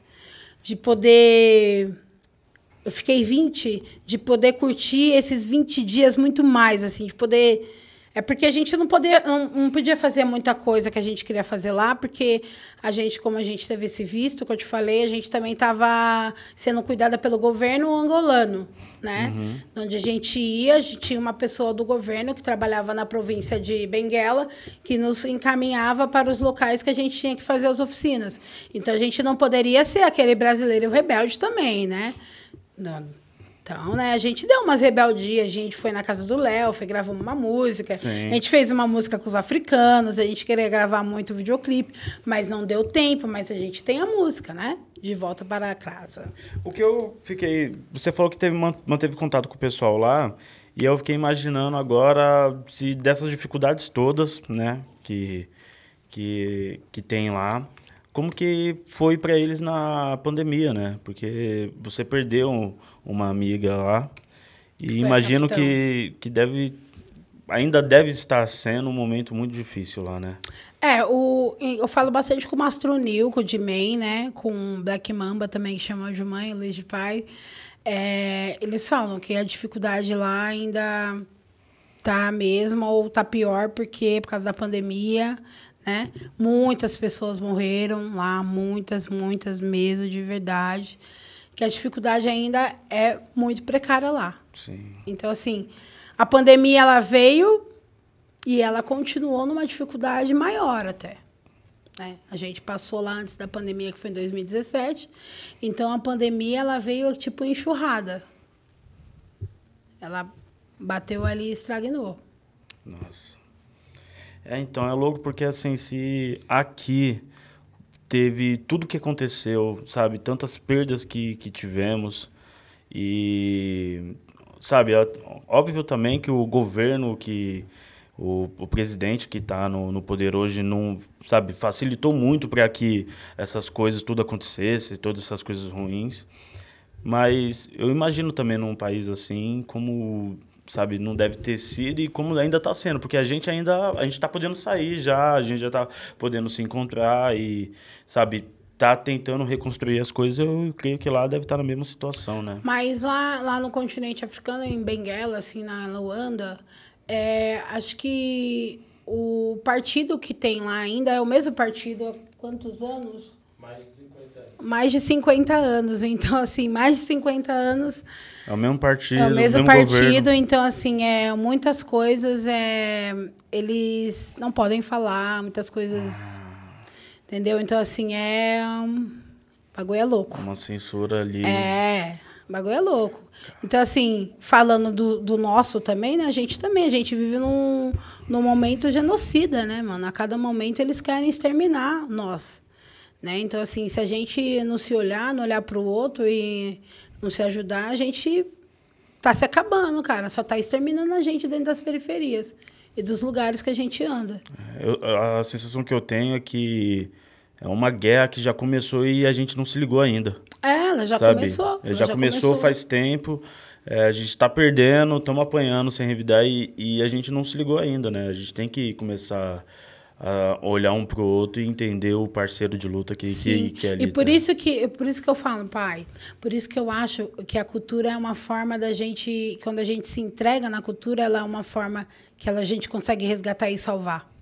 De poder. Eu fiquei 20, de poder curtir esses 20 dias muito mais, assim, de poder. É porque a gente não, poder, não, não podia fazer muita coisa que a gente queria fazer lá, porque a gente, como a gente teve esse visto, que eu te falei, a gente também estava sendo cuidada pelo governo angolano, né? Onde a gente ia, a gente tinha uma pessoa do governo que trabalhava na província de Benguela, que nos encaminhava para os locais que a gente tinha que fazer as oficinas. Então a gente não poderia ser aquele brasileiro rebelde também, né? Não. Então, né, a gente deu umas rebeldias, a gente foi na casa do Léo, foi gravando uma música, Sim. a gente fez uma música com os africanos, a gente queria gravar muito videoclipe, mas não deu tempo, mas a gente tem a música, né? De volta para casa. O que eu fiquei. Você falou que teve, man- manteve contato com o pessoal lá, e eu fiquei imaginando agora se dessas dificuldades todas, né, que, que, que tem lá, como que foi para eles na pandemia, né? Porque você perdeu uma amiga lá e Foi imagino que, que deve ainda deve estar sendo um momento muito difícil lá, né? É, o, eu falo bastante com o Mastronil, com o D-Man, né? Com o Black Mamba também, que chama de mãe, Luiz de pai. É, eles falam que a dificuldade lá ainda tá a mesma ou tá pior porque por causa da pandemia, né? Muitas pessoas morreram lá, muitas, muitas mesmo, de verdade. Que a dificuldade ainda é muito precária lá. Sim. Então, assim, a pandemia ela veio e ela continuou numa dificuldade maior até. né? A gente passou lá antes da pandemia, que foi em 2017. Então, a pandemia ela veio tipo enxurrada. Ela bateu ali e estagnou. Nossa. É, então, é louco porque, assim, se aqui teve tudo que aconteceu, sabe? Tantas perdas que, que tivemos e, sabe, é óbvio também que o governo, que o, o presidente que está no, no poder hoje não, sabe, facilitou muito para que essas coisas tudo acontecesse, todas essas coisas ruins. Mas eu imagino também num país assim como, sabe, não deve ter sido e como ainda está sendo, porque a gente ainda a gente está podendo sair já, a gente já está podendo se encontrar e, sabe, tá tentando reconstruir as coisas. Eu creio que lá deve estar na mesma situação, né? Mas lá, lá no continente africano, em Benguela, assim, na Luanda, é, acho que o partido que tem lá ainda é o mesmo partido há quantos anos? Mais de 50 anos. Mais de 50 anos. Então, assim, mais de 50 anos É o mesmo partido, é o mesmo governo. partido. Então, assim, é, muitas coisas é, eles não podem falar, muitas coisas. Entendeu? Então, assim, é. um- bagulho é louco. Uma censura ali. É, bagulho é louco. Então, assim, falando do, do nosso também, né? A gente também, a gente vive num, num momento genocida, né, mano? A cada momento eles querem exterminar nós. Né? Então, assim, se a gente não se olhar, não olhar para o outro e não se ajudar, a gente tá se acabando, cara. Só tá exterminando a gente dentro das periferias e dos lugares que a gente anda. Eu- a sensação que eu tenho é que é uma guerra que já começou e a gente não se ligou ainda. É, ela já sabe? começou. É, ela já, começou, faz tempo. é, a gente está perdendo, estamos apanhando sem revidar e, e a gente não se ligou ainda, né? A gente tem que começar a olhar um pro outro e entender o parceiro de luta que, que, Sim. que é ali e por tá. isso que por isso que eu falo, pai. Por isso que eu acho que a cultura é uma forma da gente, quando a gente se entrega na cultura, ela é uma forma que ela, a gente consegue resgatar e salvar.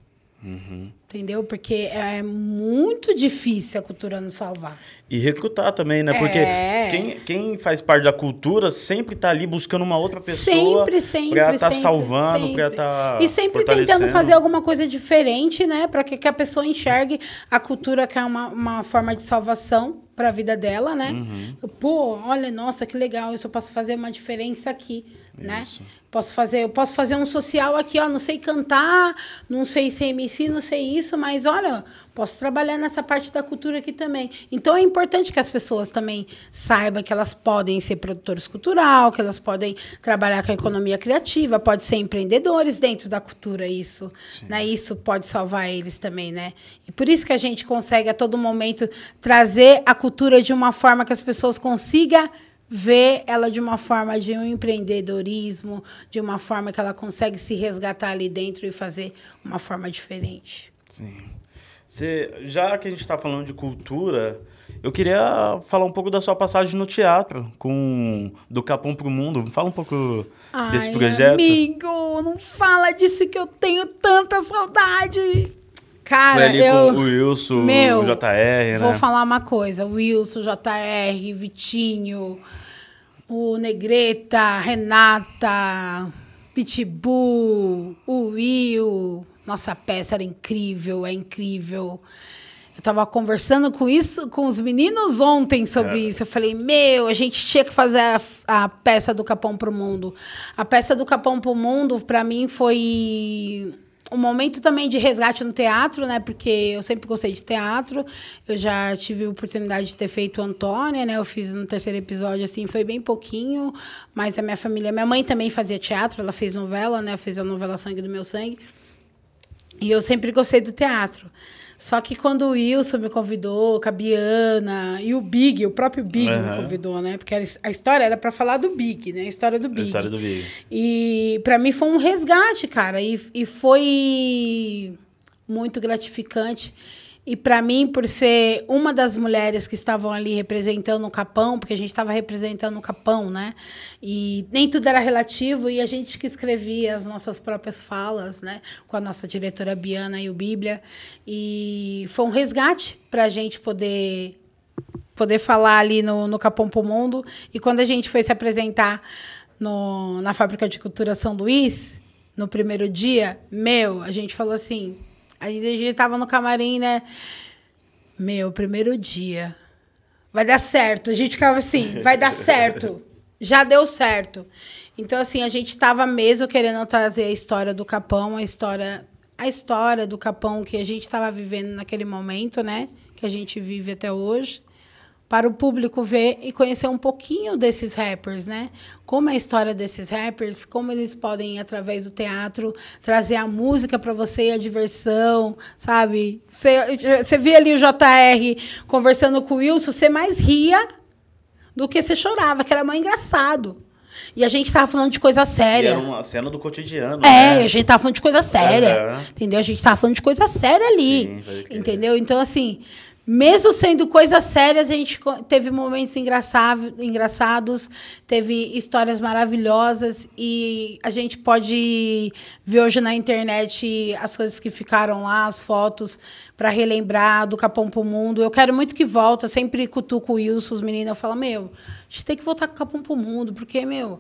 Uhum. Entendeu? Porque é muito difícil a cultura nos salvar. E recrutar também, né? Porque É. quem, quem faz parte da cultura sempre tá ali buscando uma outra pessoa sempre, sempre, pra estar sempre, salvando, sempre. pra estar E sempre tentando fazer alguma coisa diferente, né? Para que, que a pessoa enxergue a cultura que é uma, uma forma de salvação para a vida dela, né? Uhum. Pô, olha, nossa, que legal, isso eu posso fazer uma diferença aqui, né? Posso fazer, eu posso fazer um social aqui, ó, não sei cantar, não sei ser MC, não sei isso, mas olha, posso trabalhar nessa parte da cultura aqui também. Então é importante que as pessoas também saibam que elas podem ser produtores cultural, que elas podem trabalhar com a economia criativa, pode ser empreendedores dentro da cultura isso, né? Isso pode salvar eles também, né? E por isso que a gente consegue a todo momento trazer a cultura de uma forma que as pessoas consigam ver ela de uma forma de um empreendedorismo, de uma forma que ela consegue se resgatar ali dentro e fazer uma forma diferente. Sim. Você, já que a gente está falando de cultura, eu queria falar um pouco da sua passagem no teatro, com do Capão para o Mundo. Fala um pouco desse Ai, projeto. Amigo, não fala disso que eu tenho tanta saudade. Cara, eu. com o Wilson, Meu, o JR, Vou né? falar uma coisa: Wilson, JR, Vitinho, o Negreta, Renata, Pitbull, o Will. Nossa peça era incrível, é incrível. Eu tava conversando com isso com os meninos ontem sobre isso. Eu falei, meu, a gente tinha que fazer a, a peça do Capão pro Mundo. A peça do Capão pro Mundo, para mim, foi um momento também de resgate no teatro, né? Porque eu sempre gostei de teatro. Eu já tive a oportunidade de ter feito Antônia, né? Eu fiz no terceiro episódio, assim, foi bem pouquinho. Mas a minha família... Minha mãe também fazia teatro, ela fez novela, né? Fez a novela Sangue do Meu Sangue. E eu sempre gostei do teatro. Só que quando o Wilson me convidou, com a Biana e o Big, o próprio Big me Aham. convidou, né? Porque a história era pra falar do Big, né? A história do Big. história do Big. E pra mim foi um resgate, cara. E, e foi muito gratificante. E pra mim, por ser uma das mulheres que estavam ali representando o Capão, porque a gente estava representando o Capão, né? E nem tudo era relativo, e a gente que escrevia as nossas próprias falas, né? Com a nossa diretora Biana e o Bíblia. E foi um resgate pra gente poder poder falar ali no, no Capão pro Mundo. E quando a gente foi se apresentar no, na Fábrica de Cultura São Luís, no primeiro dia, meu, a gente falou assim, a gente, tava no camarim, né? Meu, primeiro dia. Vai dar certo. A gente ficava assim, vai dar [LAUGHS] certo. Já deu certo. Então, assim, a gente tava mesmo querendo trazer a história do Capão, a história, a história do Capão que a gente estava vivendo naquele momento, né? Que a gente vive até hoje para o público ver e conhecer um pouquinho desses rappers, né? Como é a história desses rappers, como eles podem, através do teatro, trazer a música para você e a diversão, sabe? Você, você via ali o JR conversando com o Wilson, você mais ria do que você chorava, que era mais engraçado. E a gente tava falando de coisa E séria. era uma cena do cotidiano. É, né? a gente tava falando de coisa séria. Aham. Entendeu? A gente tava falando de coisa séria ali. Sim, entendeu? Então, assim, mesmo sendo coisas sérias, a gente teve momentos engraçados, teve histórias maravilhosas e a gente pode ver hoje na internet as coisas que ficaram lá, as fotos, para relembrar do Capão pro Mundo. Eu quero muito que volte, eu sempre cutuco o Wilson, os meninos, eu falo, meu, a gente tem que voltar com o Capão pro Mundo, porque, meu,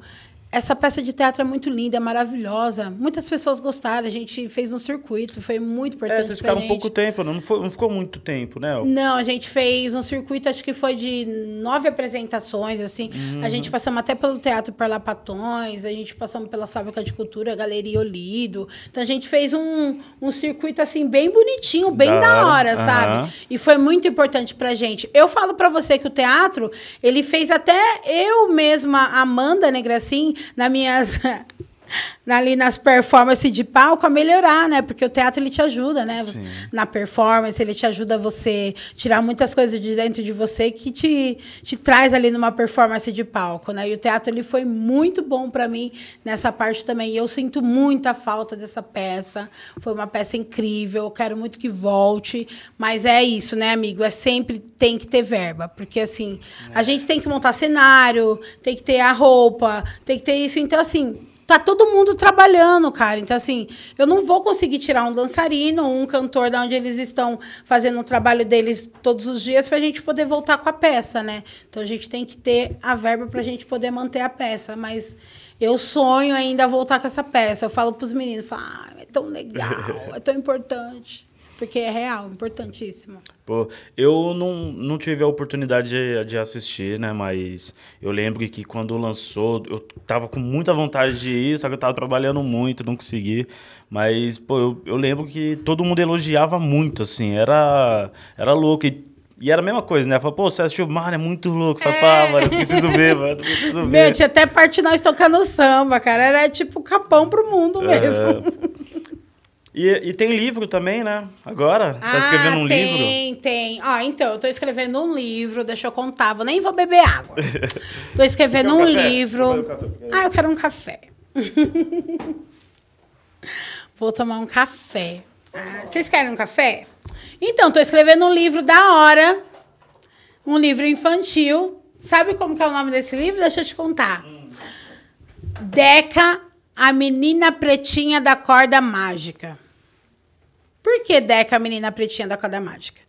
essa peça de teatro é muito linda, é maravilhosa. Muitas pessoas gostaram, a gente fez um circuito, foi muito importante. É, vocês ficaram um pouco tempo, não, foi, não ficou muito tempo, né? Não, a gente fez um circuito, acho que foi de nove apresentações, assim. A gente Uhum. passamos até pelo Teatro Parlapatões, a gente passamos pela Fábrica de Cultura, Galeria Olido. Então a gente fez um, um circuito, assim, bem bonitinho, bem Da da hora, aham. sabe? E foi muito importante pra gente. Eu falo pra você que o teatro, ele fez até eu mesma, Amanda Negracin, nas minhas. [LAUGHS] Ali nas performances de palco a melhorar, né? Porque o teatro ele te ajuda, né? Você- Na performance, ele te ajuda a você tirar muitas coisas de dentro de você que te, te traz ali numa performance de palco, né? E o teatro ele foi muito bom pra mim nessa parte também. E eu sinto muita falta dessa peça. Foi uma peça incrível. Eu quero muito que volte. Mas é isso, né, amigo? É sempre tem que ter verba. Porque, assim, a gente tem que montar cenário, tem que ter a roupa, tem que ter isso. Então, assim, tá todo mundo trabalhando, cara. Então, assim, eu não vou conseguir tirar um dançarino ou um cantor da onde eles estão fazendo o trabalho deles todos os dias pra gente poder voltar com a peça, né? Então, a gente tem que ter a verba pra gente poder manter a peça. Mas eu sonho ainda voltar com essa peça. Eu falo pros meninos, falo, ah, é tão legal, [LAUGHS] é tão importante. Porque é real, importantíssimo. Pô, eu não, não tive a oportunidade de, de assistir, né? Mas eu lembro que quando lançou, eu tava com muita vontade de ir, só que eu tava trabalhando muito, não consegui. Mas, pô, eu, eu lembro que todo mundo elogiava muito, assim, era, era louco. E, e era a mesma coisa, né? Falei, pô, você assistiu, mano, é muito louco. Falei, pá, mano, eu preciso ver, mano, eu preciso ver. Meu, tinha até parte de nós tocando samba, cara. Era tipo capão pro mundo mesmo. [LAUGHS] E, e tem livro também, né? Agora? Tá escrevendo um Ah, tem, livro? Tem, tem. Ah, então, eu tô escrevendo um livro, deixa eu contar, vou nem vou beber água. [LAUGHS] tô escrevendo um um livro. Um. Ah, eu quero um café. [LAUGHS] vou tomar um café. Ah, vocês querem um café? Então, tô escrevendo um livro da hora. Um livro infantil. Sabe como que é o nome desse livro? Deixa eu te contar. Deca, a menina pretinha da corda mágica. Por que Deca, a menina pretinha da corda mágica?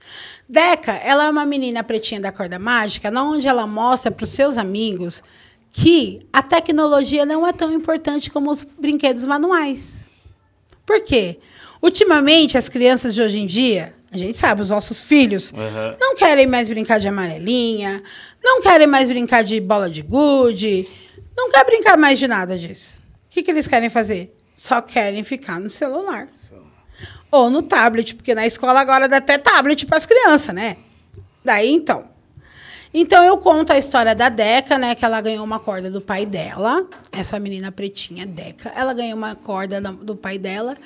Deca, ela é uma menina pretinha da corda mágica, onde ela mostra para os seus amigos que a tecnologia não é tão importante como os brinquedos manuais. Por quê? Ultimamente, as crianças de hoje em dia, a gente sabe, os nossos filhos, Uhum. não querem mais brincar de amarelinha, não querem mais brincar de bola de gude, não quer brincar mais de nada disso. O que, que eles querem fazer? Só querem ficar no celular. Ou no tablet, porque na escola agora dá até tablet para as crianças, né? Daí então. Então eu conto a história da Deca, né? Que ela ganhou uma corda do pai dela. Essa menina pretinha, Deca. Ela ganhou uma corda da- do pai dela.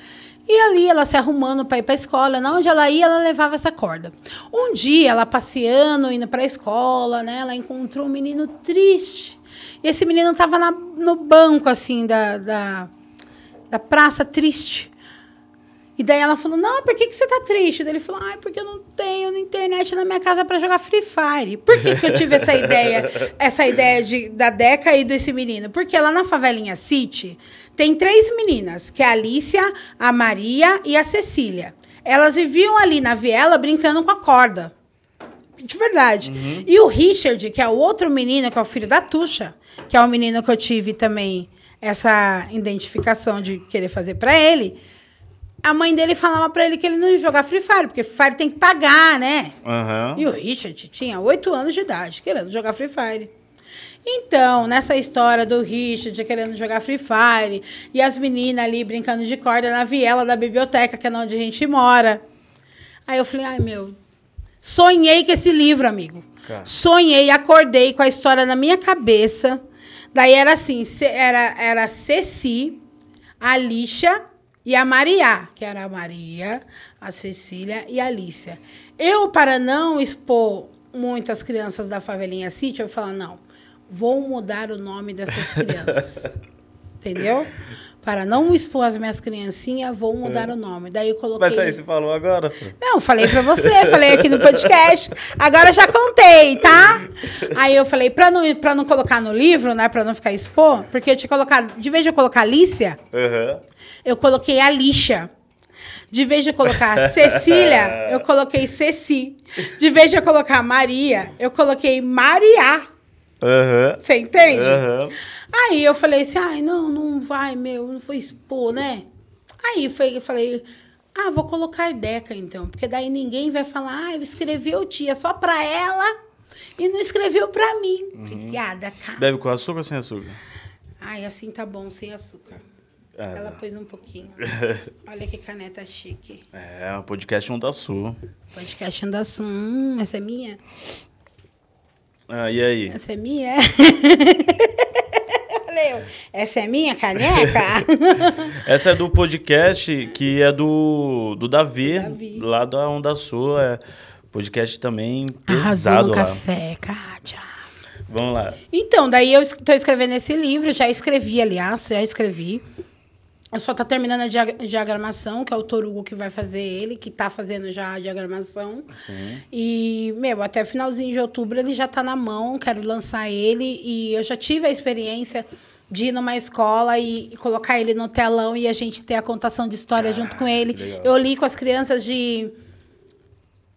E ali ela se arrumando para ir para a escola. Na onde ela ia, ela levava essa corda. Um dia, ela passeando, indo para a escola, né? Ela encontrou um menino triste. E esse menino estava no banco, assim, da, da, da praça, triste. E daí ela falou: Não, por que, que você tá triste? Daí ele falou: Ai, porque eu não tenho internet na minha casa para jogar Free Fire. Por que, que eu tive essa [LAUGHS] ideia, essa ideia de, da Deca e desse menino? Porque lá na favelinha City tem três meninas, que é a Alicia, a Maria e a Cecília. Elas viviam ali na viela brincando com a corda. De verdade. E o Richard, que é o outro menino, que é o filho da Tuxa, que é o menino que eu tive também essa identificação de querer fazer para ele. A mãe dele falava para ele que ele não ia jogar Free Fire, porque Free Fire tem que pagar, né? Aham. E o Richard tinha oito anos de idade, querendo jogar Free Fire. Então, nessa história do Richard querendo jogar Free Fire e as meninas ali brincando de corda na viela da biblioteca, que é onde a gente mora. Aí eu falei, ai meu, sonhei com esse livro, amigo. Cara. Sonhei, acordei com a história na minha cabeça. Daí era assim, era, era Ceci, a Lixa e a Maria, que era a Maria, a Cecília e a Alicia. Eu, para não expor muitas crianças da favelinha City, eu falei, não, vou mudar o nome dessas crianças. [LAUGHS] Entendeu? Para não expor as minhas criancinhas, vou mudar o nome. Daí eu coloquei... Mas aí você falou agora, Fran. Não, falei pra você, falei aqui no podcast. Agora já contei, tá? Aí eu falei, pra não, pra não colocar no livro, né? Pra não ficar expor, porque eu tinha colocado, de vez de eu colocar Alicia, Aham. eu coloquei a lixa. De vez de eu colocar [LAUGHS] Cecília, eu coloquei Ceci. De vez de eu colocar Maria, eu coloquei Maria. Aham. Você entende? Aham. Aí eu falei assim, ai, não, não vai, meu, não vou expor, né? Aí foi, eu falei, ah, vou colocar Deca então, porque daí ninguém vai falar, ah, escreveu tia só pra ela e não escreveu pra mim. Obrigada, cara. Bebe com açúcar ou sem açúcar? Ai, assim tá bom, sem açúcar. Ah, Ela pôs um pouquinho. [LAUGHS] Olha que caneta chique. É, o podcast não tá sul. Podcast anda assim, hum, essa é minha? Ah, e aí? Essa é minha? [LAUGHS] Essa é minha caneca? [LAUGHS] Essa é do podcast que é do, do Davi, Davi. lá da Onda Sul. É podcast também Arrasou pesado no lá. café, Kátia. Vamos lá. Então, daí eu estou escrevendo esse livro, já escrevi, aliás, já escrevi. Eu só tá terminando a dia- diagramação, que é o Torugo que vai fazer ele, que tá fazendo já a diagramação. Sim. E, meu, até finalzinho de outubro ele já tá na mão, quero lançar ele. E eu já tive a experiência de ir numa escola e, e colocar ele no telão e a gente ter a contação de história junto com ele. legal. Eu li com as crianças de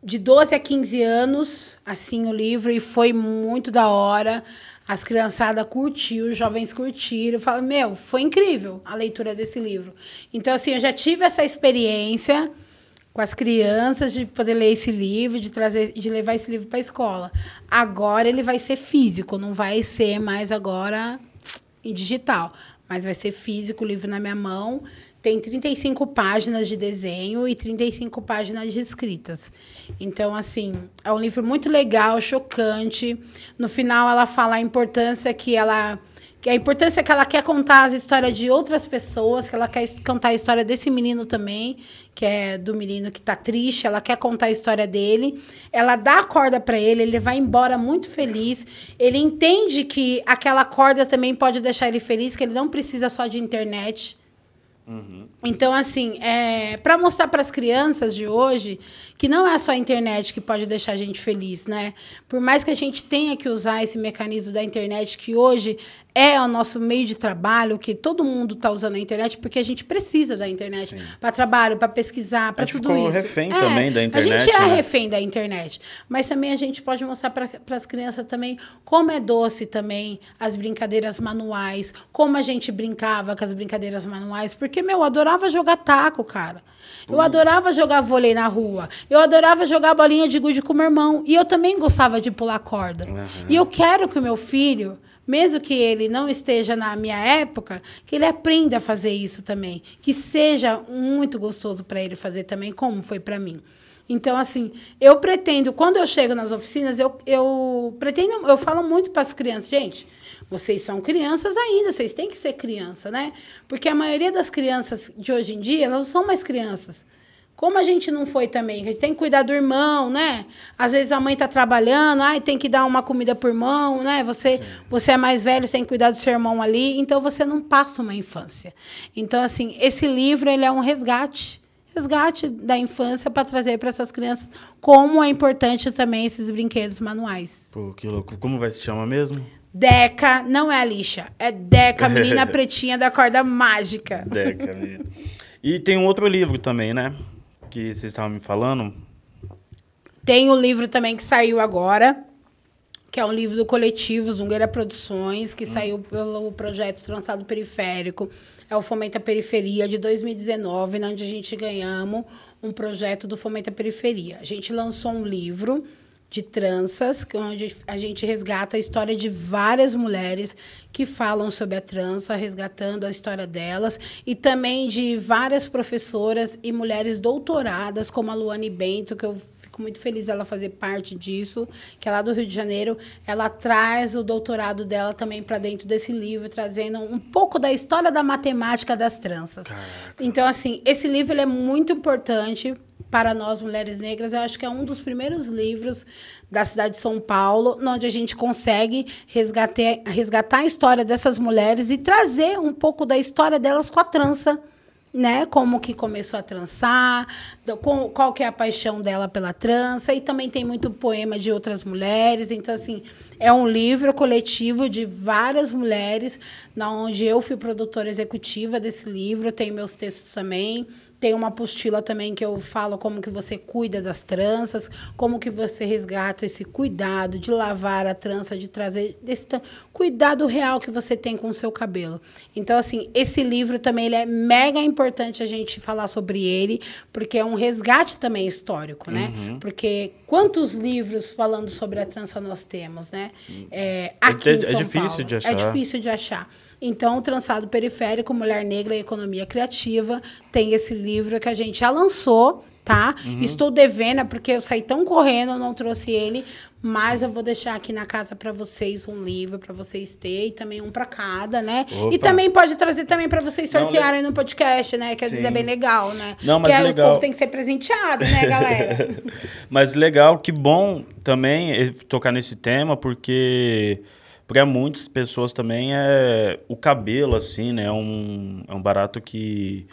de 12 a 15 anos, assim, o livro, e foi muito da hora. As criançadas curtiram, os jovens curtiram. Falo, meu, foi incrível a leitura desse livro. Então, assim, eu já tive essa experiência com as crianças de poder ler esse livro, de trazer, de levar esse livro para a escola. Agora ele vai ser físico, não vai ser mais agora em digital, mas vai ser físico, o livro na minha mão. Tem 35 páginas de desenho e 35 páginas de escritas. Então, assim, é um livro muito legal, chocante. No final, ela fala a importância que ela. Que a importância que ela quer contar as histórias de outras pessoas, que ela quer contar a história desse menino também, que é do menino que tá triste, ela quer contar a história dele. Ela dá a corda para ele, ele vai embora muito feliz. Ele entende que aquela corda também pode deixar ele feliz, que ele não precisa só de internet. Então, assim, é, para mostrar para as crianças de hoje que não é só a internet que pode deixar a gente feliz, né? Por mais que a gente tenha que usar esse mecanismo da internet, que hoje é o nosso meio de trabalho, que todo mundo está usando a internet, porque a gente precisa da internet para trabalho, para pesquisar, para tudo ficou isso. refém também da A internet, gente é né? refém da internet. Mas também a gente pode mostrar para as crianças também como é doce também as brincadeiras manuais, como a gente brincava com as brincadeiras manuais. Porque, meu, eu adorava jogar taco, cara. Eu adorava jogar vôlei na rua. Eu adorava jogar bolinha de gude com meu irmão. E eu também gostava de pular corda. E eu quero que o meu filho, mesmo que ele não esteja na minha época, que ele aprenda a fazer isso também. Que seja muito gostoso para ele fazer também, como foi para mim. Então, assim, eu pretendo, quando eu chego nas oficinas, eu, eu pretendo, eu falo muito para as crianças, gente, vocês são crianças ainda, vocês têm que ser criança, né? Porque a maioria das crianças de hoje em dia, elas não são mais crianças. Como a gente não foi também, a gente tem que cuidar do irmão, né? Às vezes a mãe está trabalhando, ai, tem que dar uma comida por irmão, né? Você, você é mais velho, você tem que cuidar do seu irmão ali, então você não passa uma infância. Então, assim, esse livro ele é um resgate resgate da infância para trazer para essas crianças como é importante também esses brinquedos manuais. Pô, que louco. Como vai se chamar mesmo? Deca, não é a lixa, é Deca, a [LAUGHS] menina pretinha da corda mágica. Deca, menina. E tem um outro livro também, né? Que vocês estavam me falando. Tem o um livro também que saiu agora, que é um livro do coletivo Zungueira Produções, que hum. saiu pelo projeto Trançado Periférico. É o Fomenta Periferia de 2019, onde a gente ganhamos um projeto do Fomenta Periferia. A gente lançou um livro de tranças, onde a gente resgata a história de várias mulheres que falam sobre a trança, resgatando a história delas, e também de várias professoras e mulheres doutoradas, como a Luane Bento, que eu fico muito feliz ela fazer parte disso, que é lá do Rio de Janeiro. Ela traz o doutorado dela também para dentro desse livro, trazendo um pouco da história da matemática das tranças. Caraca. Então, assim, esse livro é muito importante para nós mulheres negras, eu acho que é um dos primeiros livros da cidade de São Paulo, onde a gente consegue resgatar, resgatar a história dessas mulheres e trazer um pouco da história delas com a trança né? Como que começou a trançar, qual que é a paixão dela pela trança, e também tem muito poema de outras mulheres. Então, assim, é um livro coletivo de várias mulheres, na onde eu fui produtora executiva desse livro, tenho meus textos também. Tem uma apostila também que eu falo como que você cuida das tranças, como que você resgata esse cuidado de lavar a trança, de trazer esse cuidado real que você tem com o seu cabelo. Então, assim, esse livro também ele é mega importante a gente falar sobre ele, porque é um resgate também histórico, né? Uhum. Porque quantos livros falando sobre a trança nós temos, né? É, aqui é, é, é difícil Paulo. de achar. É difícil de achar. Então, o Trançado Periférico, Mulher Negra e Economia Criativa, tem esse livro que a gente já lançou, tá? Uhum. Estou devendo, é porque eu saí tão correndo, eu não trouxe ele, mas eu vou deixar aqui na casa para vocês um livro para vocês terem e também um para cada, né? Opa. E também pode trazer também para vocês sortearem não, no podcast, né? Que às vezes é bem legal, né? Não, mas que legal. o povo tem que ser presenteado, né, galera? [LAUGHS] mas legal, que bom também tocar nesse tema, porque para muitas pessoas também é o cabelo, assim, né? É um, é um barato que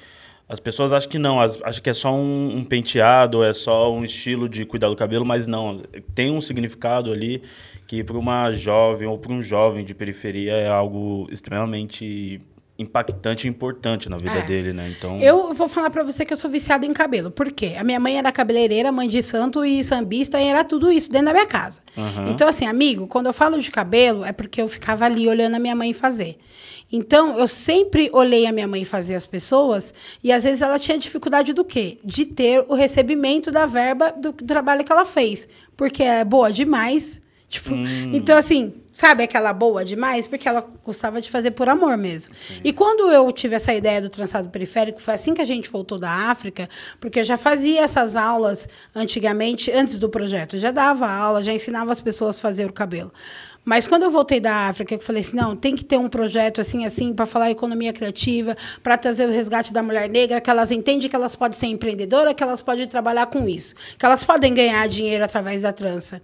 as pessoas acham que não, acham que é só um, um penteado, é só um estilo de cuidar do cabelo, mas não. Tem um significado ali que para uma jovem ou para um jovem de periferia é algo extremamente impactante e importante na vida é. dele, né? Então. Eu vou falar para você que eu sou viciado em cabelo. Por quê? A minha mãe era cabeleireira, mãe de santo e sambista, e era tudo isso dentro da minha casa. Uhum. Então, assim, amigo, quando eu falo de cabelo, é porque eu ficava ali olhando a minha mãe fazer. Então, eu sempre olhei a minha mãe fazer as pessoas, e às vezes ela tinha dificuldade do quê? De ter o recebimento da verba do trabalho que ela fez. Porque é boa demais Tipo, hum. então assim, sabe aquela boa demais? Porque ela gostava de fazer por amor mesmo. Sim. E quando eu tive essa ideia do trançado periférico, foi assim que a gente voltou da África, porque eu já fazia essas aulas antigamente, antes do projeto. Eu já dava aula, já ensinava as pessoas a fazer o cabelo. Mas quando eu voltei da África, eu falei assim, não, tem que ter um projeto assim, assim, para falar economia criativa, para trazer o resgate da mulher negra, que elas entendem que elas podem ser empreendedoras, que elas podem trabalhar com isso, que elas podem ganhar dinheiro através da trança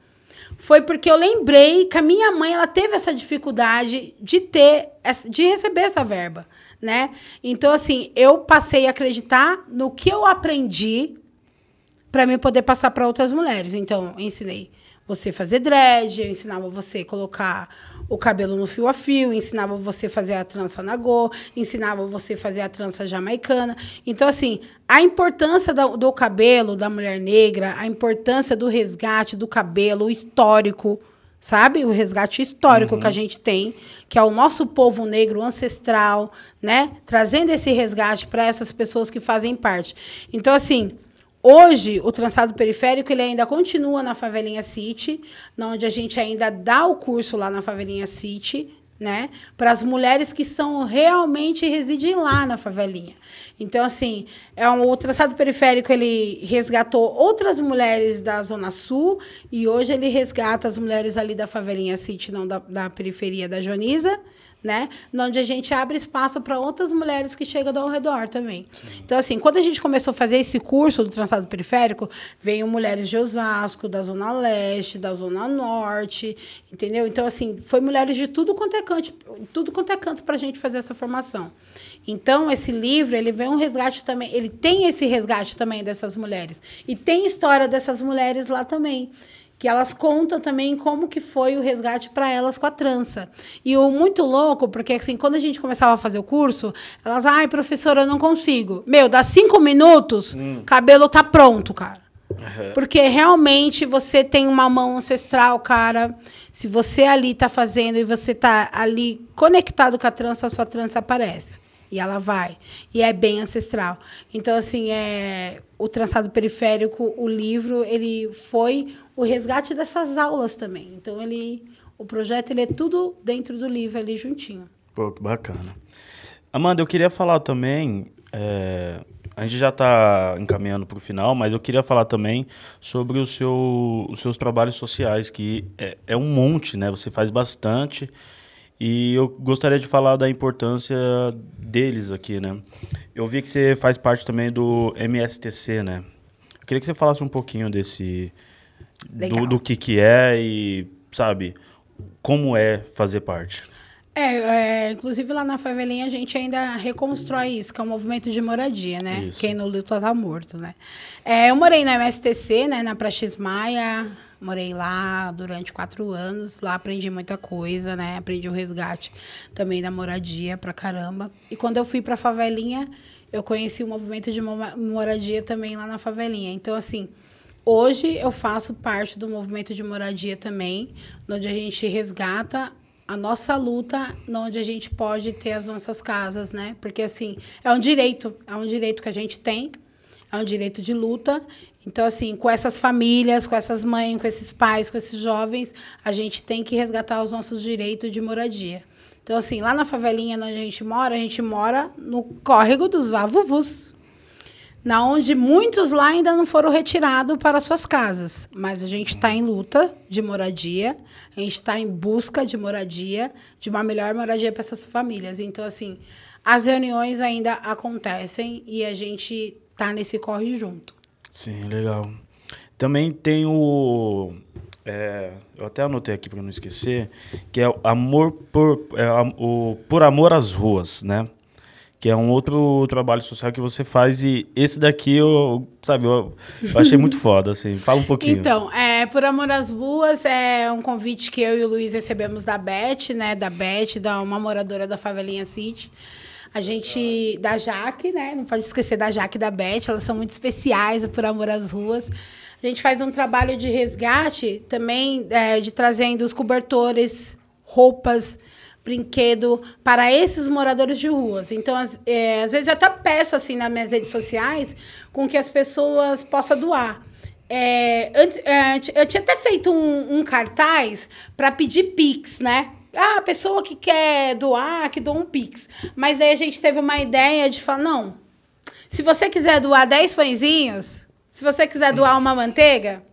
foi porque eu lembrei que a minha mãe ela teve essa dificuldade de ter de receber essa verba, né? Então assim, eu passei a acreditar no que eu aprendi para mim poder passar para outras mulheres. Então, ensinei você fazer dread, eu ensinava você colocar o cabelo no fio a fio, ensinava você a fazer a trança na go, ensinava você a fazer a trança jamaicana. Então, assim, a importância do, do cabelo da mulher negra, a importância do resgate do cabelo histórico, sabe? O resgate histórico uhum. que a gente tem, que é o nosso povo negro ancestral, né? Trazendo esse resgate para essas pessoas que fazem parte. Então, assim, Hoje, o trançado periférico ele ainda continua na Favelinha City, onde a gente ainda dá o curso lá na Favelinha City, né? Para as mulheres que são realmente residem lá na favelinha. Então, assim, é um, o traçado periférico ele resgatou outras mulheres da Zona Sul e hoje ele resgata as mulheres ali da favelinha City, não da, da periferia da Joniza, né? Onde a gente abre espaço para outras mulheres que chegam ao redor também. Então, assim, quando a gente começou a fazer esse curso do trançado periférico, veio mulheres de Osasco, da Zona Leste, da Zona Norte, entendeu? Então, assim, foi mulheres de tudo quanto é canto, tudo quanto é canto para a gente fazer essa formação. Então, esse livro, ele vem um resgate também, ele tem esse resgate também dessas mulheres. E tem história dessas mulheres lá também que elas contam também como que foi o resgate para elas com a trança. E o muito louco, porque assim, quando a gente começava a fazer o curso, elas, ai, professora, eu não consigo. Meu, dá cinco minutos, hum. cabelo tá pronto, cara. Uhum. Porque realmente você tem uma mão ancestral, cara. Se você ali tá fazendo e você tá ali conectado com a trança, a sua trança aparece. E ela vai. E é bem ancestral. Então, assim, é, o trançado periférico, o livro, ele foi o resgate dessas aulas também. Então, ele, o projeto ele é tudo dentro do livro ali juntinho. Pô, que bacana. Amanda, eu queria falar também. É, a gente já está encaminhando para o final, mas eu queria falar também sobre o seu, os seus trabalhos sociais, que é, é um monte, né? Você faz bastante. E eu gostaria de falar da importância deles aqui, né? Eu vi que você faz parte também do MSTC, né? Eu queria que você falasse um pouquinho desse do, do, que que é e sabe como é fazer parte. É, é, inclusive lá na favelinha a gente ainda reconstrói isso, que é um movimento de moradia, né? Isso. Quem no luto tá morto, né? É, eu morei na MSTC, né? Na Praxis Maia, Morei lá durante quatro anos. Lá aprendi muita coisa, né? Aprendi o resgate também da moradia pra caramba. E quando eu fui pra favelinha, eu conheci o movimento de moradia também lá na favelinha. Então, assim, hoje eu faço parte do movimento de moradia também, onde a gente resgata a nossa luta, onde a gente pode ter as nossas casas, né? Porque, assim, é um direito, é um direito que a gente tem, é um direito de luta então, assim, com essas famílias, com essas mães, com esses pais, com esses jovens, a gente tem que resgatar os nossos direitos de moradia. Então, assim, lá na favelinha onde a gente mora, a gente mora no córrego dos Avuvus, na onde muitos lá ainda não foram retirados para suas casas. Mas a gente está em luta de moradia, a gente está em busca de moradia, de uma melhor moradia para essas famílias. Então, assim, as reuniões ainda acontecem e a gente está nesse corre junto. Sim, legal. Também tem o. É, eu até anotei aqui para não esquecer, que é o Amor por, é, o Por Amor às Ruas, né? Que é um outro trabalho social que você faz e esse daqui eu, sabe, eu, eu achei muito [LAUGHS] foda, assim. Fala um pouquinho. Então, é, Por Amor às Ruas é um convite que eu e o Luiz recebemos da Beth, né? Da Beth, da uma moradora da Favelinha City. A gente, da Jaque, né? Não pode esquecer da Jaque e da Beth, elas são muito especiais por amor às ruas. A gente faz um trabalho de resgate também, é, de trazendo os cobertores, roupas, brinquedo para esses moradores de ruas. Então, às, é, às vezes eu até peço assim nas minhas redes sociais com que as pessoas possam doar. É, antes, é, eu tinha até feito um, um cartaz para pedir Pix, né? Ah, a pessoa que quer doar, que doa um Pix. Mas aí a gente teve uma ideia de falar, não, se você quiser doar 10 pãezinhos, se você quiser doar uma manteiga,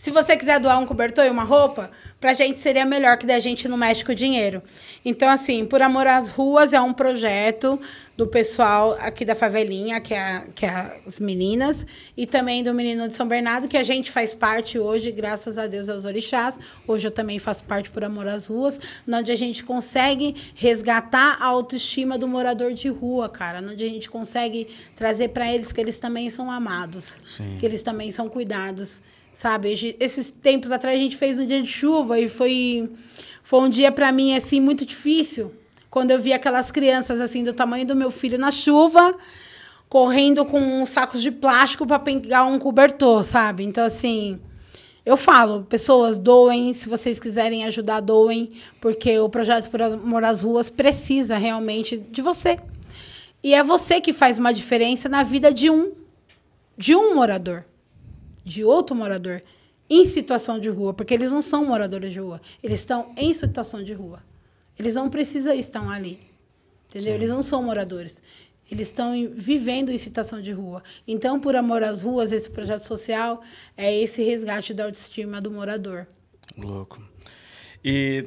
se você quiser doar um cobertor e uma roupa, pra gente seria melhor que da gente no México dinheiro. Então, assim, Por Amor às Ruas é um projeto do pessoal aqui da favelinha, que é, que é as meninas, e também do Menino de São Bernardo, que a gente faz parte hoje, graças a Deus aos orixás. Hoje eu também faço parte por Amor às Ruas, onde a gente consegue resgatar a autoestima do morador de rua, cara, onde a gente consegue trazer para eles que eles também são amados, Sim. que eles também são cuidados. Sabe, esses tempos atrás a gente fez um dia de chuva e foi, foi um dia para mim assim muito difícil. Quando eu vi aquelas crianças assim do tamanho do meu filho na chuva, correndo com sacos de plástico para pegar um cobertor, sabe? Então assim, eu falo, pessoas, doem, se vocês quiserem ajudar, doem, porque o projeto Por Amor às Ruas precisa realmente de você. E é você que faz uma diferença na vida de um de um morador de outro morador em situação de rua, porque eles não são moradores de rua, eles estão em situação de rua. eles não precisam estar ali. Entendeu? Eles não são moradores. Eles estão vivendo em situação de rua. Então, por amor às ruas, esse projeto social é esse resgate da autoestima do morador. Louco. E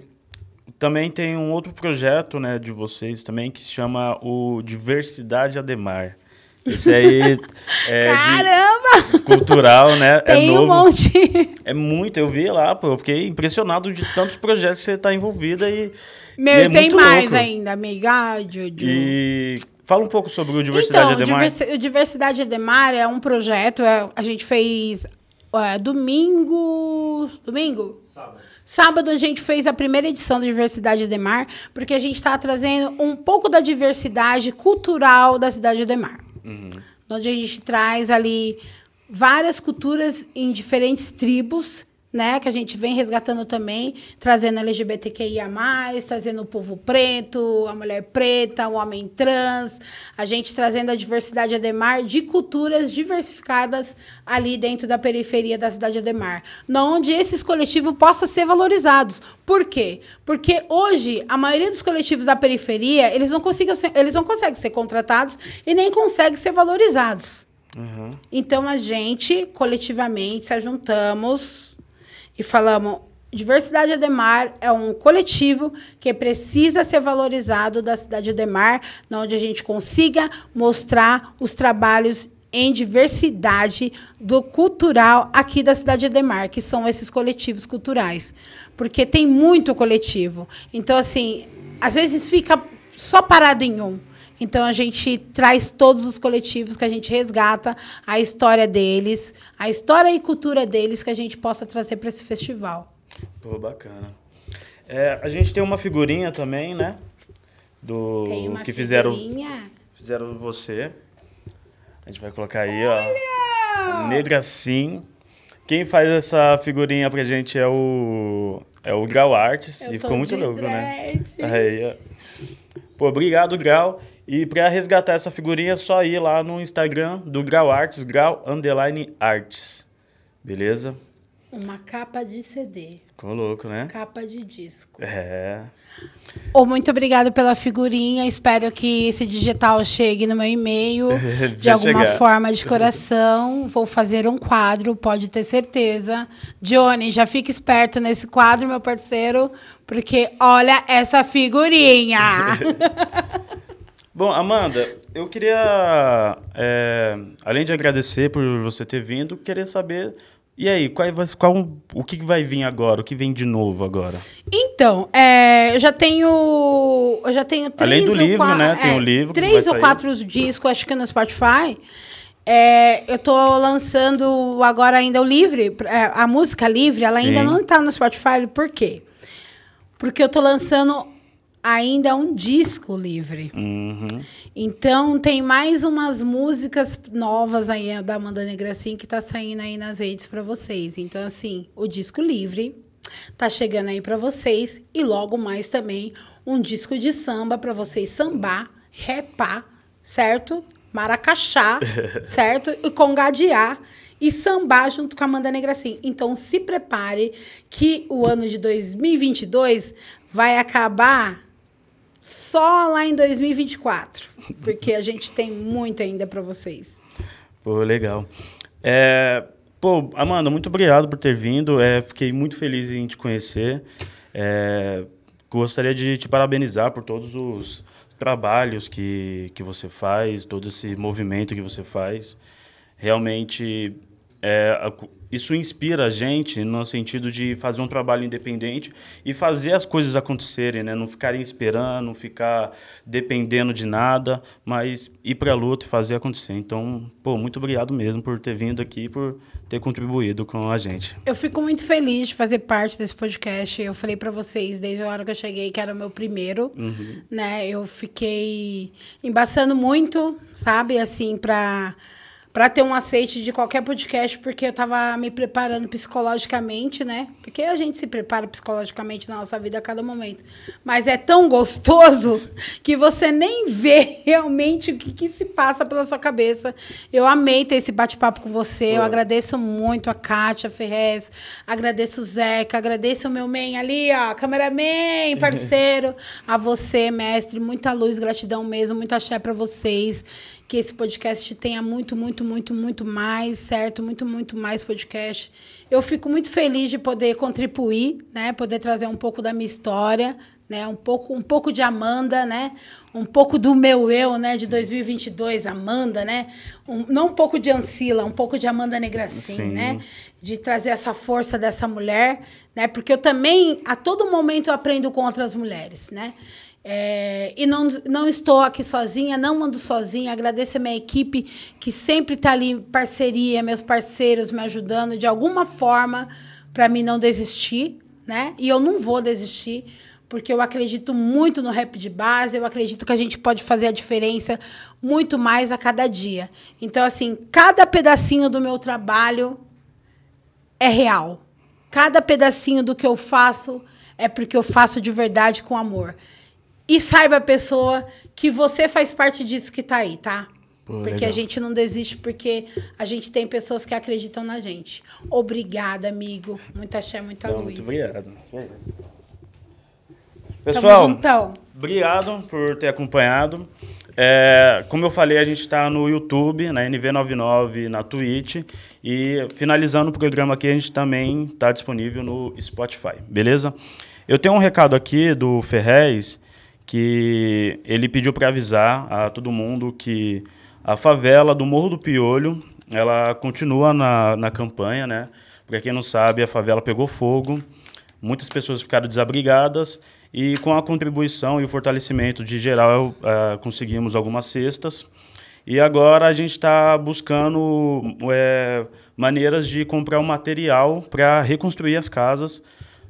também tem um outro projeto, né, de vocês também que se chama o Diversidade Ademar. Esse aí é Caramba! de cultural, né? Tem é um novo. monte. É muito, eu vi lá, pô, eu fiquei impressionado de tantos projetos que você está envolvida e, Meu, e é tem muito mais louco. ainda, amiga. Jojo. E fala um pouco sobre o Diversidade então, Ademar. Diversi- o Diversidade Ademar é um projeto, é, a gente fez é, domingo. Domingo? Sábado. Sábado a gente fez a primeira edição do Diversidade Ademar, porque a gente está trazendo um pouco da diversidade cultural da cidade de Ademar. Onde a gente traz ali várias culturas em diferentes tribos, né? Que a gente vem resgatando também, trazendo LGBTQIA, trazendo o povo preto, a mulher preta, o homem trans, a gente trazendo a diversidade Ademar de culturas diversificadas ali dentro da periferia da cidade de Ademar. Onde esses coletivos possam ser valorizados. Por quê? Porque hoje, a maioria dos coletivos da periferia, eles não, conseguem ser, eles não conseguem ser contratados e nem conseguem ser valorizados. Então a gente, coletivamente, se juntamos e falamos: Diversidade Ademar é um coletivo que precisa ser valorizado da cidade de Ademar, onde a gente consiga mostrar os trabalhos em diversidade do cultural aqui da cidade de Ademar, que são esses coletivos culturais. Porque tem muito coletivo. Então, assim, às vezes fica só parado em um. Então a gente traz todos os coletivos que a gente resgata a história deles, a história e cultura deles que a gente possa trazer para esse festival. Pô, bacana. É, a gente tem uma figurinha também, né? Do Tem uma que fizeram, figurinha. fizeram você. A gente vai colocar aí, ó. Negra Sim. Quem faz essa figurinha pra gente é o é o Grau Arts Eu e tô ficou muito louco, né? Aí, ó. Pô, obrigado, Grau. E pra resgatar essa figurinha é só ir lá no Instagram do Grau Arts, Grau Underline Arts. Beleza? Uma capa de CD, Ficou louco, né? capa de disco. É. Ô, muito obrigado pela figurinha. Espero que esse digital chegue no meu e-mail [LAUGHS] de alguma chegar. forma de coração. Vou fazer um quadro, pode ter certeza. Johnny, já fica esperto nesse quadro, meu parceiro, porque olha essa figurinha. [LAUGHS] Bom, Amanda, eu queria, é, além de agradecer por você ter vindo, querer saber, e aí, qual, qual, o que vai vir agora? O que vem de novo agora? Então, é, eu já tenho. Eu já tenho três Além do ou livro, qua- né? Tem é, o livro Três ou sair. quatro discos, acho que no Spotify. É, eu tô lançando agora ainda o livre, é, a música livre, ela ainda Sim. não tá no Spotify. Por quê? Porque eu tô lançando ainda um disco livre. Uhum. Então, tem mais umas músicas novas aí da Amanda Negracin que tá saindo aí nas redes para vocês. Então, assim, o disco livre tá chegando aí para vocês e logo mais também um disco de samba para vocês sambar, repar, certo? Maracachá, [LAUGHS] certo? E congadear e sambar junto com a Amanda Negracin. Então, se prepare que o ano de 2022 vai acabar só lá em 2024, porque a gente tem muito ainda para vocês. Pô, legal. É, pô, Amanda, muito obrigado por ter vindo. É, fiquei muito feliz em te conhecer. É, gostaria de te parabenizar por todos os trabalhos que, que você faz, todo esse movimento que você faz. Realmente, é, isso inspira a gente no sentido de fazer um trabalho independente e fazer as coisas acontecerem, né? Não ficarem esperando, não ficar dependendo de nada, mas ir para a luta e fazer acontecer. Então, pô, muito obrigado mesmo por ter vindo aqui, por ter contribuído com a gente. Eu fico muito feliz de fazer parte desse podcast. Eu falei para vocês desde a hora que eu cheguei que era o meu primeiro, né? Eu fiquei embaçando muito, sabe, assim, para para ter um aceite de qualquer podcast, porque eu estava me preparando psicologicamente, né? Porque a gente se prepara psicologicamente na nossa vida a cada momento. Mas é tão gostoso [LAUGHS] que você nem vê realmente o que, que se passa pela sua cabeça. Eu amei ter esse bate-papo com você. Eu agradeço muito a Kátia Ferrez, agradeço o Zeca, agradeço o meu man ali, ó, cameraman, [LAUGHS] parceiro, a você, mestre. Muita luz, gratidão mesmo, muita axé para vocês que esse podcast tenha muito, muito, muito, muito mais, certo? Muito, muito mais podcast. Eu fico muito feliz de poder contribuir, né? Poder trazer um pouco da minha história, né? Um pouco, um pouco de Amanda, né? Um pouco do meu eu, né? De 2022, Amanda, né? Um, não um pouco de Ancila, um pouco de Amanda Negracin, Sim. né? De trazer essa força dessa mulher, né? Porque eu também, a todo momento, eu aprendo com outras mulheres, né? É, e não, não estou aqui sozinha, não ando sozinha. Agradeço a minha equipe que sempre está ali parceria, meus parceiros me ajudando de alguma forma para mim não desistir, né? E eu não vou desistir, porque eu acredito muito no rap de base, eu acredito que a gente pode fazer a diferença muito mais a cada dia. Então, assim, cada pedacinho do meu trabalho é real. Cada pedacinho do que eu faço é porque eu faço de verdade com amor. E saiba, pessoa, que você faz parte disso que tá aí, tá? Pô, porque legal. a gente não desiste, porque a gente tem pessoas que acreditam na gente. Obrigada, amigo. Muita axé, muita Então, luz. muito obrigado. Tamo Pessoal, juntão. obrigado por ter acompanhado. É, como eu falei, a gente está no YouTube, na NV99, na Twitch. E finalizando o programa aqui, a gente também está disponível no Spotify, beleza? Eu tenho um recado aqui do Ferrez, que ele pediu para avisar a todo mundo que a favela do Morro do Piolho, ela continua na, na campanha, né? Para quem não sabe, a favela pegou fogo, muitas pessoas ficaram desabrigadas e com a contribuição e o fortalecimento de geral eh, conseguimos algumas cestas e agora a gente está buscando eh, maneiras de comprar um material para reconstruir as casas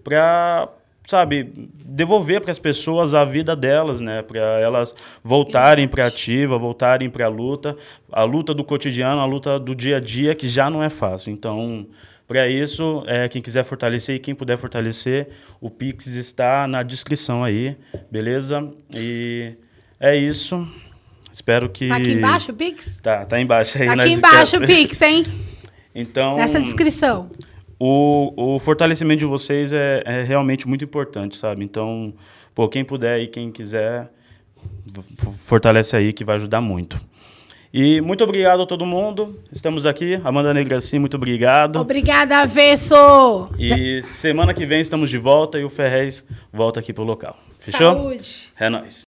para sabe devolver para as pessoas a vida delas né para elas voltarem para ativa voltarem para a luta a luta do cotidiano a luta do dia a dia que já não é fácil então para isso, é, quem quiser fortalecer e quem puder fortalecer, o Pix está na descrição aí, beleza? E é isso. Espero que. Tá aqui embaixo o Pix? Tá, tá embaixo aí Tá na aqui [LAUGHS] embaixo o. Pix, hein? Então, Nessa descrição. O, o fortalecimento de vocês é, é realmente muito importante, sabe? Então, pô, quem puder e quem quiser, fortalece aí que vai ajudar muito. E muito obrigado a todo mundo. Estamos aqui. Amanda Negracim, muito obrigado. Obrigada, Avesso. E semana que vem estamos de volta e o Ferrez volta aqui pro local. Fechou? Saúde. É nóis.